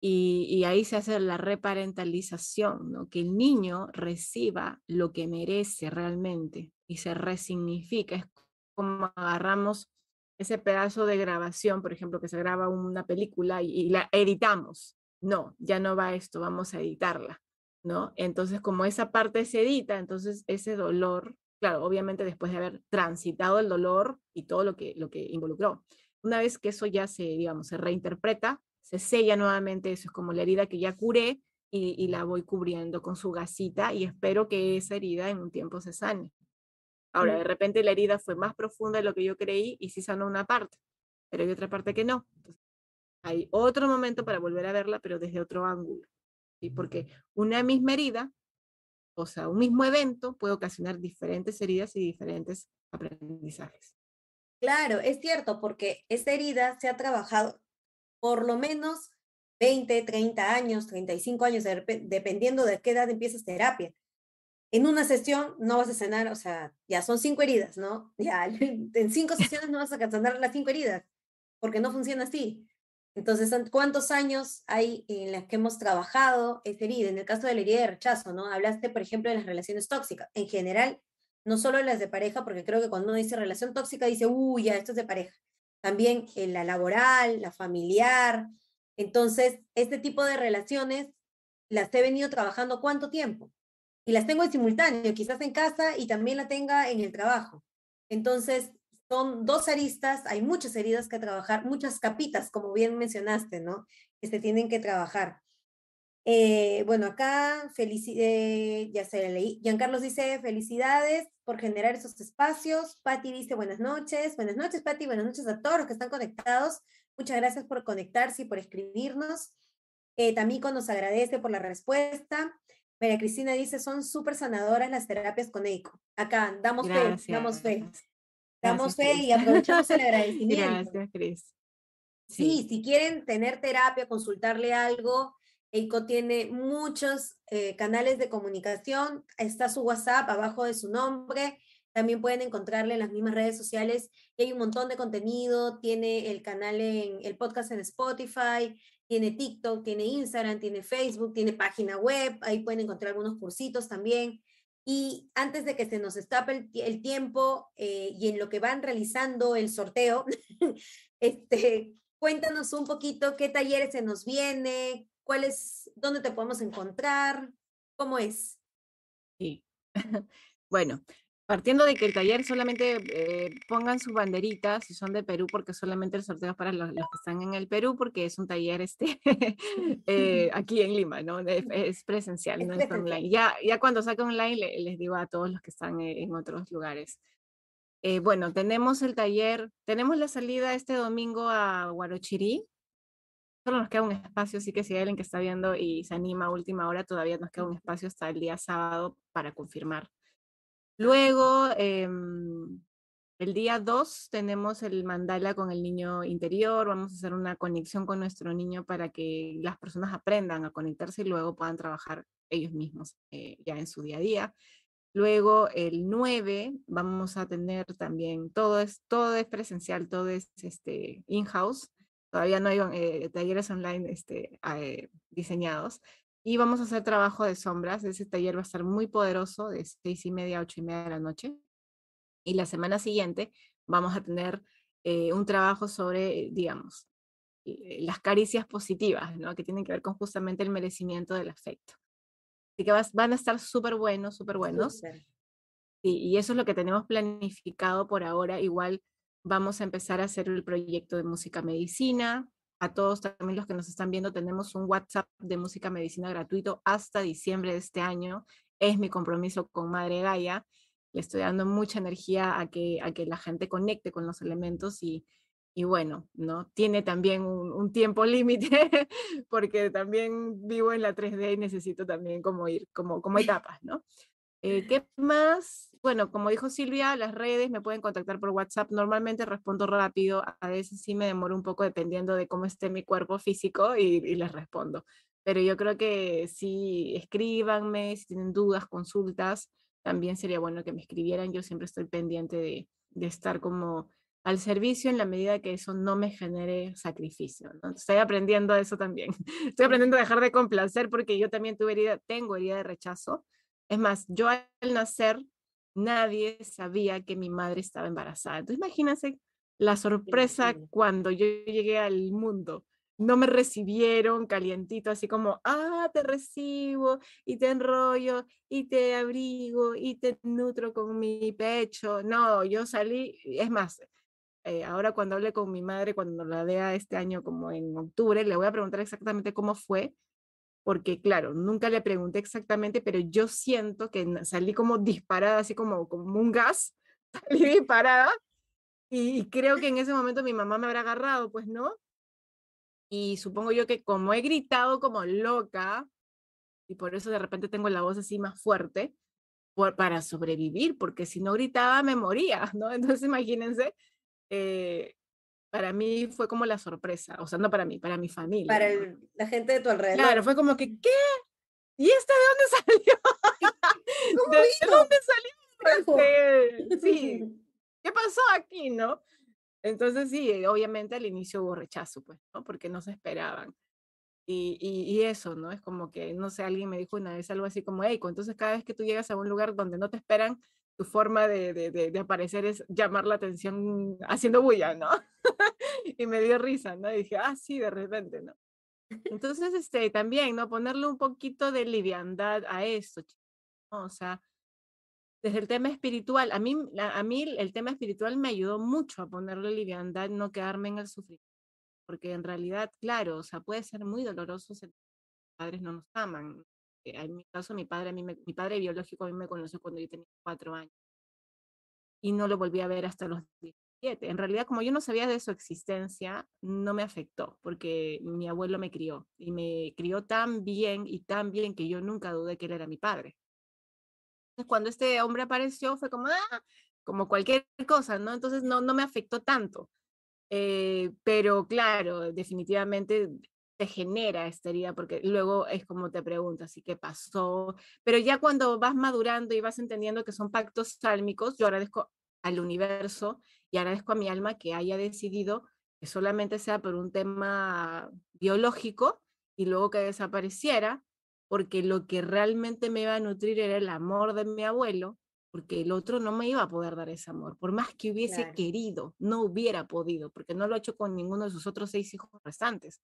Y, y, ahí se hace la reparentalización, ¿no? que el niño reciba lo que merece realmente y se resignifica. Es como agarramos ese pedazo de grabación, por ejemplo, que se graba una película y, y la editamos. No, ya no va esto, vamos a editarla. ¿no? Entonces, como esa parte se edita, entonces ese dolor, claro, obviamente después de haber transitado el dolor y todo lo que, lo que involucró, una vez que eso ya se, digamos, se reinterpreta, se sella nuevamente, eso es como la herida que ya curé y, la voy cubriendo con su gasita y espero que esa herida en un tiempo se sane. Ahora, de repente la herida fue más profunda de lo que yo creí y sí sanó una parte, pero hay otra parte que no. hay otro momento para volver a verla, pero desde otro ángulo. Porque una misma herida, o sea, un mismo evento puede ocasionar diferentes heridas y diferentes aprendizajes. Claro, es cierto, porque esa herida se ha trabajado por lo menos 20, 30 años, 35 años, dependiendo de qué edad empiezas terapia. En una sesión no vas a sanar, o sea, ya son cinco heridas, ¿no? Ya en cinco sesiones no vas a sanar las cinco heridas, porque no funciona así. Entonces, ¿cuántos años hay en las que hemos trabajado esa herida? En el caso de la herida de rechazo, ¿no? Hablaste, por ejemplo, de las relaciones tóxicas. En general, no solo las de pareja, porque creo que cuando uno dice relación tóxica, dice, uy, ya, esto es de pareja. También en la laboral, la familiar. Entonces, este tipo de relaciones las he venido trabajando cuánto tiempo. Y las tengo en simultáneo, quizás en casa y también la tenga en el trabajo. Entonces, son dos aristas, hay muchas heridas que trabajar, muchas capitas, como bien mencionaste, ¿no? Que se tienen que trabajar. Eh, bueno, acá, eh, ya se leí. Giancarlos dice, felicidades por generar esos espacios. Patti dice, buenas noches. Buenas noches, Patti. Buenas noches a todos los que están conectados. Muchas gracias por conectarse y por escribirnos. Eh, Tamiko nos agradece por la respuesta. María Cristina dice, son súper sanadoras las terapias con EICO. Acá, damos fe, damos fe. Damos fe y aprovechamos el agradecimiento. Gracias, Cris. Sí. si quieren tener terapia, consultarle algo, EICO tiene muchos eh, canales de comunicación. Está su WhatsApp abajo de su nombre. También pueden encontrarle en las mismas redes sociales. hay un montón de contenido. Tiene el canal en el podcast en Spotify, tiene TikTok, tiene Instagram, tiene Facebook, tiene página web. Ahí pueden encontrar algunos cursitos también. Y antes de que se nos estape el, tiempo eh, y en lo que van realizando el sorteo, este, cuéntanos un poquito qué talleres se nos viene, cuáles, dónde te podemos encontrar, cómo es. Sí. bueno, Partiendo de que el taller solamente eh, pongan sus banderitas si son de Perú, porque solamente el sorteo es para los, que están en el Perú, porque es un taller este, eh, aquí en Lima, ¿no? Es, presencial, no es online. Ya, ya cuando saque online les digo a todos los que están e, en otros lugares. Eh, bueno, tenemos el taller, tenemos la salida este domingo a Guarochirí. Solo nos queda un espacio, así que si hay alguien que está viendo y se anima a última hora, todavía nos queda un espacio hasta el día sábado para confirmar Luego, em, el día 2 tenemos el mandala con el niño interior. Vamos a hacer una conexión con nuestro niño para que las personas aprendan a conectarse y luego puedan trabajar ellos mismos eh, ya en su día a día. Luego, el 9, vamos a tener también, todo es, todo es presencial, todo es este, in-house. Todavía no hay eh, talleres online este, eh, diseñados. Y vamos a hacer trabajo de sombras. Ese taller va a estar muy poderoso de seis y media a ocho y media de la noche. Y la semana siguiente vamos a tener eh, un trabajo sobre, digamos, eh, las caricias positivas, ¿no? que tienen que ver con justamente el merecimiento del afecto. Así que van a estar súper buenos, súper buenos. y eso es lo que tenemos planificado por ahora. Igual vamos a empezar a hacer el proyecto de música medicina, a todos también los que nos están viendo, tenemos un WhatsApp de música medicina gratuito hasta diciembre de este año. Es mi compromiso con Madre Gaia. le estoy dando mucha energía a que, a que la gente conecte con los elementos y, y bueno, ¿no? Tiene también un, tiempo límite porque también vivo en la 3D y necesito también como ir, como, como etapas, ¿no? Eh, ¿Qué más? Bueno, como dijo Silvia, las redes me pueden contactar por WhatsApp. Normalmente respondo rápido, a veces sí me demoro un poco dependiendo de cómo esté mi cuerpo físico y, les respondo. Pero yo creo que sí, escríbanme, si tienen dudas, consultas, también sería bueno que me escribieran. Yo siempre estoy pendiente de, de estar como al servicio en la medida que eso no me genere sacrificio. Estoy aprendiendo eso también. Estoy aprendiendo a dejar de complacer porque yo también tuve herida, tengo herida de rechazo. Es más, yo al nacer nadie sabía que mi madre estaba embarazada. Entonces imagínense la sorpresa cuando yo llegué al mundo. No me recibieron calientito, así como, ah, te recibo y te enrollo y te abrigo y te nutro con mi pecho. No, yo salí, es más, eh, ahora cuando hable con mi madre, cuando la vea este año como en octubre, le voy a preguntar exactamente cómo fue, porque claro, nunca le pregunté exactamente, pero yo siento que salí como disparada, así como, como un gas, salí disparada, y, creo que en ese momento mi mamá me habrá agarrado, pues no, y supongo yo que como he gritado como loca, y por eso de repente tengo la voz así más fuerte, para sobrevivir, porque si no gritaba me moría, ¿no? Entonces imagínense eh, para mí fue como la sorpresa, o sea, no para mí, para mi familia. Para la gente de tu alrededor. Claro, fue como que, ¿qué? ¿Y este de dónde salió? ¿De, dónde salió? Este, sí, ¿qué pasó aquí, no? Entonces sí, obviamente al inicio hubo rechazo, pues, ¿no? Porque no se esperaban. Y, y, y, eso, ¿no? Es como que, no sé, alguien me dijo una vez algo así como, hey, entonces cada vez que tú llegas a un lugar donde no te esperan, tu forma de, de, de, aparecer es llamar la atención haciendo bulla, ¿no? y me dio risa, ¿no? Y dije, ah, sí, de repente, ¿no? Entonces, este, también, ¿no? Ponerle un poquito de liviandad a esto, ¿no? O sea, desde el tema espiritual, a mí, a mí el tema espiritual me ayudó mucho a ponerle liviandad, no quedarme en el sufrimiento, porque en realidad, claro, o sea, puede ser muy doloroso si los padres no nos aman, en mi caso, mi padre, a mí mi padre biológico a mí me conoció cuando yo tenía cuatro años y no lo volví a ver hasta los 17. En realidad, como yo no sabía de su existencia, no me afectó porque mi abuelo me crió y me crió tan bien y tan bien que yo nunca dudé que él era mi padre. Entonces, cuando este hombre apareció, fue como, ah, como cualquier cosa, ¿no? Entonces, no, no me afectó tanto. Eh, pero claro, definitivamente genera esta herida, porque luego es como te preguntas, ¿y qué pasó? Pero ya cuando vas madurando y vas entendiendo que son pactos sálmicos, yo agradezco al universo y agradezco a mi alma que haya decidido que solamente sea por un tema biológico y luego que desapareciera, porque lo que realmente me iba a nutrir era el amor de mi abuelo, porque el otro no me iba a poder dar ese amor, por más que hubiese querido, no hubiera podido, porque no lo ha hecho con ninguno de sus otros seis hijos restantes.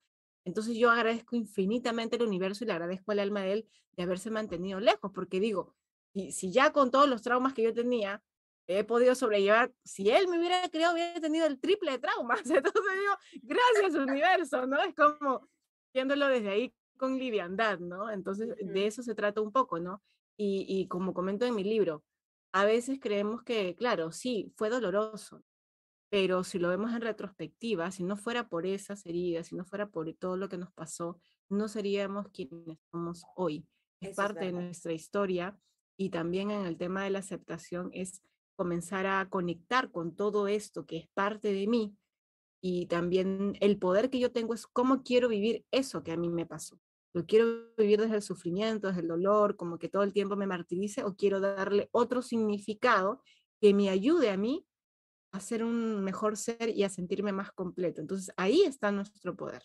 Entonces yo agradezco infinitamente al universo y le agradezco al alma de él de haberse mantenido lejos, porque digo, si, si ya con todos los traumas que yo tenía, he podido sobrellevar, si él me hubiera creado, hubiera tenido el triple de traumas. Entonces digo, gracias universo, ¿no? Es como viéndolo desde ahí con liviandad, ¿no? Entonces de eso se trata un poco, ¿no? Y, y como comento en mi libro, a veces creemos que, claro, sí, fue doloroso, pero si lo vemos en retrospectiva, si no fuera por esas heridas, si no fuera por todo lo que nos pasó, no seríamos quienes somos hoy. Es parte de nuestra historia y también en el tema de la aceptación es comenzar a conectar con todo esto que es parte de mí y también el poder que yo tengo es cómo quiero vivir eso que a mí me pasó. Lo quiero vivir desde el sufrimiento, desde el dolor, como que todo el tiempo me martirice o quiero darle otro significado que me ayude a mí a ser un mejor ser y a sentirme más completo. Entonces ahí está nuestro poder.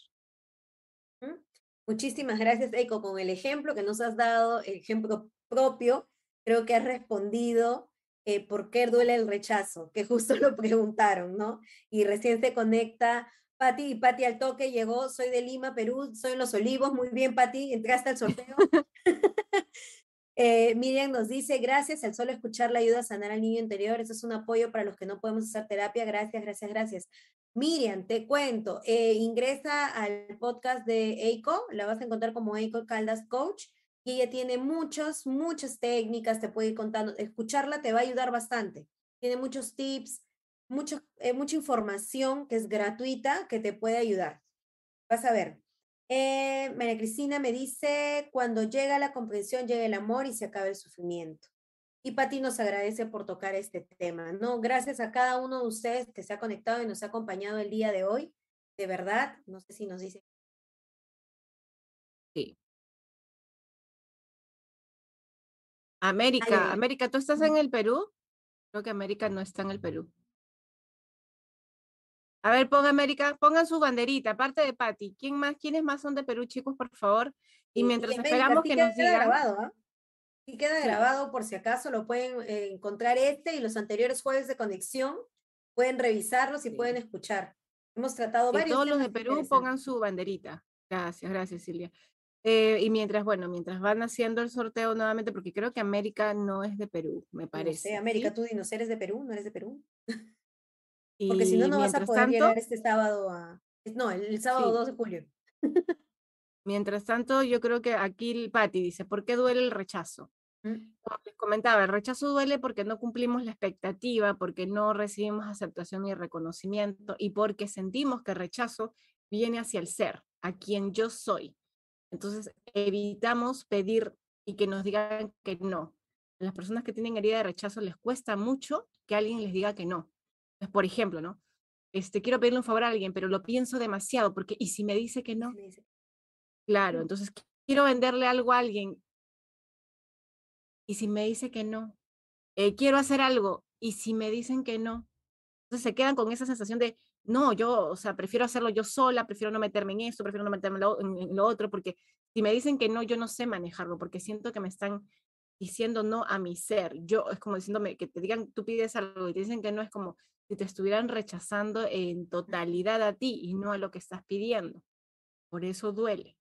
Muchísimas gracias, Eiko, con el ejemplo que nos has dado, el ejemplo propio, creo que has respondido eh, por qué duele el rechazo, que justo lo preguntaron, ¿no? Y recién se conecta Pati, y Pati al toque llegó, soy de Lima, Perú, soy en Los Olivos, muy bien Pati, entraste al sorteo. Eh, Miriam nos dice, gracias, el solo escuchar la ayuda a sanar al niño interior, eso es un apoyo para los que no podemos hacer terapia, gracias, gracias, gracias. Miriam, te cuento, eh, ingresa al podcast de EICO, la vas a encontrar como EICO Caldas Coach, y ella tiene muchas, muchas técnicas, te puede ir contando, escucharla te va a ayudar bastante. Tiene muchos tips, mucho, eh, mucha información que es gratuita que te puede ayudar. Vas a ver. Eh, María Cristina me dice, cuando llega la comprensión, llega el amor y se acaba el sufrimiento. Y Pati nos agradece por tocar este tema, ¿no? Gracias a cada uno de ustedes que se ha conectado y nos ha acompañado el día de hoy. De verdad, no sé si nos dice. Sí. América, América, ¿tú estás en el Perú? Creo que América no está en el Perú. A ver, ponga América, pongan su banderita, aparte de Patti. ¿Quién más? ¿Quiénes más son de Perú, chicos, por favor? Y mientras esperamos que nos digan. Grabado, ¿ah? Sí queda grabado por si acaso, lo pueden eh, encontrar este y los anteriores jueves de conexión, pueden revisarlos y pueden escuchar. Hemos tratado y Todos los de Perú pongan su banderita. Gracias, gracias Silvia. Eh, y mientras, bueno, mientras van haciendo el sorteo nuevamente, porque creo que América no es de Perú, me parece. No sé, América, tú dinos, ¿eres de Perú? ¿No eres de Perú? Porque si no, no vas a poder llegar este sábado a... No, el, sábado 2 de julio. Mientras tanto, yo creo que aquí Patti dice, ¿por qué duele el rechazo? Mm. Como les comentaba, el rechazo duele porque no cumplimos la expectativa, porque no recibimos aceptación y reconocimiento y porque sentimos que el rechazo viene hacia el ser, a quien yo soy. Entonces, evitamos pedir y que nos digan que no. A las personas que tienen herida de rechazo les cuesta mucho que alguien les diga que no. Por ejemplo, ¿no? Este, quiero pedirle un favor a alguien, pero lo pienso demasiado porque, ¿y si me dice que no? Claro, entonces quiero venderle algo a alguien y si me dice que no, eh, quiero hacer algo y si me dicen que no, entonces se quedan con esa sensación de, no, yo, o sea, prefiero hacerlo yo sola, prefiero no meterme en esto, prefiero no meterme en lo, otro, porque si me dicen que no, yo no sé manejarlo, porque siento que me están diciendo no a mi ser. Yo, es como diciéndome que te digan, tú pides algo y te dicen que no, es como si te estuvieran rechazando en totalidad a ti y no a lo que estás pidiendo. Por eso duele.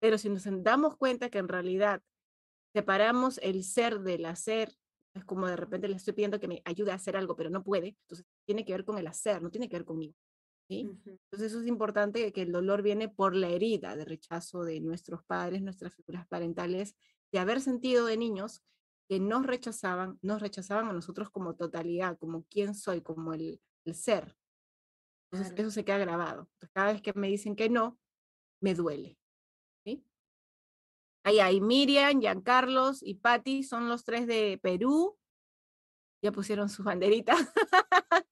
Pero si nos damos cuenta que en realidad separamos el ser del hacer, es como de repente le estoy pidiendo que me ayude a hacer algo, pero no puede, entonces tiene que ver con el hacer, no tiene que ver conmigo. ¿sí? Entonces eso es importante que el dolor viene por la herida de rechazo de nuestros padres, nuestras figuras parentales, de haber sentido de niños que nos rechazaban, nos rechazaban a nosotros como totalidad, como quién soy, como el, ser. Entonces eso se queda grabado. cada vez que me dicen que no, me duele. Ahí hay Miriam, Giancarlos y Patti, son los tres de Perú. Ya pusieron sus banderitas.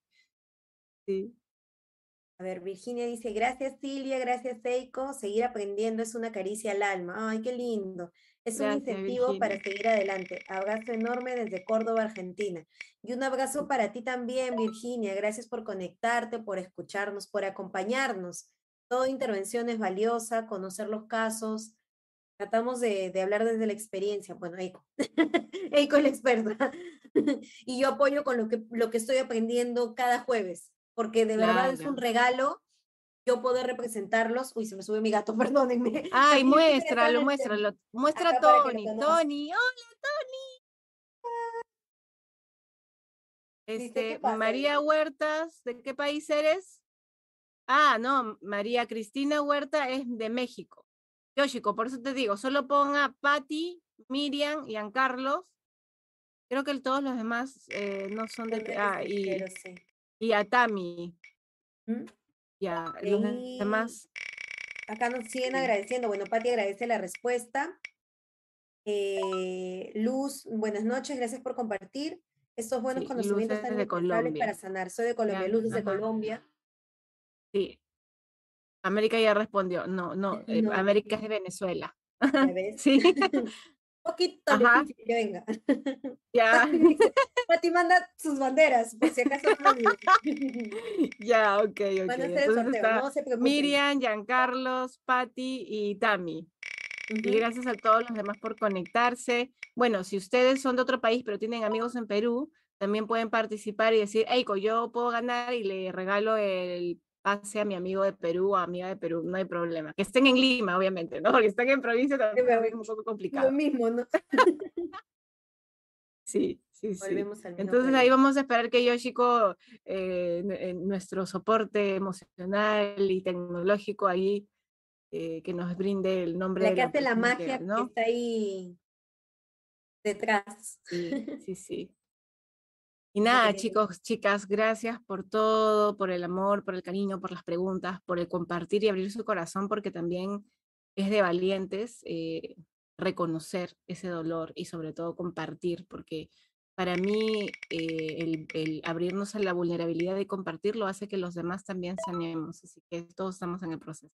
sí. A ver, Virginia dice, gracias Silvia, gracias Seiko, seguir aprendiendo es una caricia al alma. Ay, qué lindo. Es un incentivo para seguir adelante. Abrazo enorme desde Córdoba, Argentina. Y un abrazo para ti también, Virginia. Gracias por conectarte, por escucharnos, por acompañarnos. Toda intervención es valiosa, conocer los casos, tratamos de, hablar desde la experiencia. Bueno, Eiko, Eiko es la experta. y yo apoyo con lo que, lo que estoy aprendiendo cada jueves, porque de verdad es un regalo yo poder representarlos. Uy, se me sube mi gato, perdónenme. Ay, muéstralo, muéstralo. Muestra a Tony. Tony, hola, Tony. Este, María Huertas, ¿de qué país eres? Ah, no, María Cristina Huerta es de México. Yoshiko, por eso te digo, solo ponga Patty, Miriam y Carlos. Creo que todos los demás eh, no son de... Ah, y, y a Tami. ¿Mm? Ya, los demás. Acá nos siguen agradeciendo. Bueno, Patti agradece la respuesta. Eh, Luz, buenas noches, gracias por compartir. Estos buenos conocimientos indispensables para sanar. Soy de Colombia, Luz de Colombia. Sí, América ya respondió, no, no, eh, América es de Venezuela. sí. Poquito difícil que venga. Ya. Pati manda sus banderas, por si acaso Ya, ok, ok. Entonces está no se Miriam, Giancarlos, Patti y Tami. Y gracias a todos los demás por conectarse. Bueno, si ustedes son de otro país pero tienen amigos en Perú, también pueden participar y decir, Eiko, yo puedo ganar y le regalo el pase a mi amigo de Perú o amiga de Perú, no hay problema. Que estén en Lima, obviamente, ¿no? Que estén en provincia también es un poco complicado. Lo mismo, ¿no? sí, sí, sí. Entonces ahí vamos a esperar que Yoshiko, eh, en nuestro soporte emocional y tecnológico ahí, eh, que nos brinde el nombre la de que hace la magia que está ahí detrás. Sí, sí, sí. Y nada, chicos, chicas, gracias por todo, por el amor, por el cariño, por las preguntas, por el compartir y abrir su corazón, porque también es de valientes eh, reconocer ese dolor y sobre todo compartir, porque para mí eh, el, abrirnos a la vulnerabilidad y compartirlo hace que los demás también sanemos, así que todos estamos en el proceso.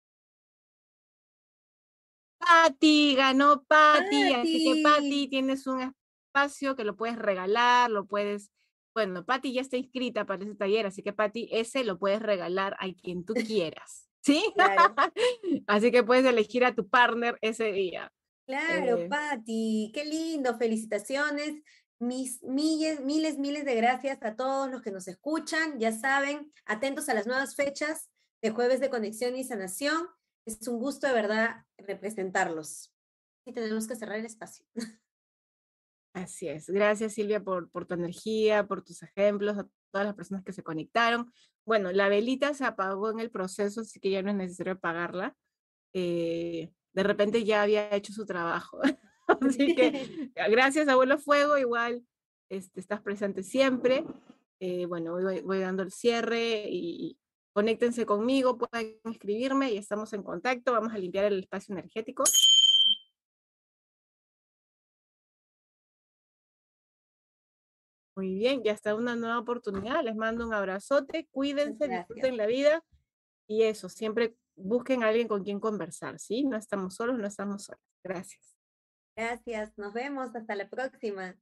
Patti, ganó Patti, así que Patti tienes un espacio que lo puedes regalar, lo puedes bueno, Patti ya está inscrita para ese taller, así que Patti, ese lo puedes regalar a quien tú quieras. ¿Sí? así que puedes elegir a tu partner ese día. Claro, eh, Patti, qué lindo, felicitaciones. Mis miles, miles, miles de gracias a todos los que nos escuchan. Ya saben, atentos a las nuevas fechas de Jueves de Conexión y Sanación. Es un gusto de verdad representarlos. Y tenemos que cerrar el espacio. Así es. Gracias Silvia por, por tu energía, por tus ejemplos, a todas las personas que se conectaron. Bueno, la velita se apagó en el proceso, así que ya no es necesario apagarla. Eh, de repente ya había hecho su trabajo. así que gracias Abuelo Fuego, igual este, estás presente siempre. Eh, bueno, voy, voy dando el cierre y conéctense conmigo, pueden escribirme y estamos en contacto. Vamos a limpiar el espacio energético. Muy bien, ya está una nueva oportunidad. Les mando un abrazote, cuídense, disfruten la vida y eso, siempre busquen a alguien con quien conversar, ¿sí? No estamos solos, no estamos solos. Gracias. Gracias, nos vemos, hasta la próxima.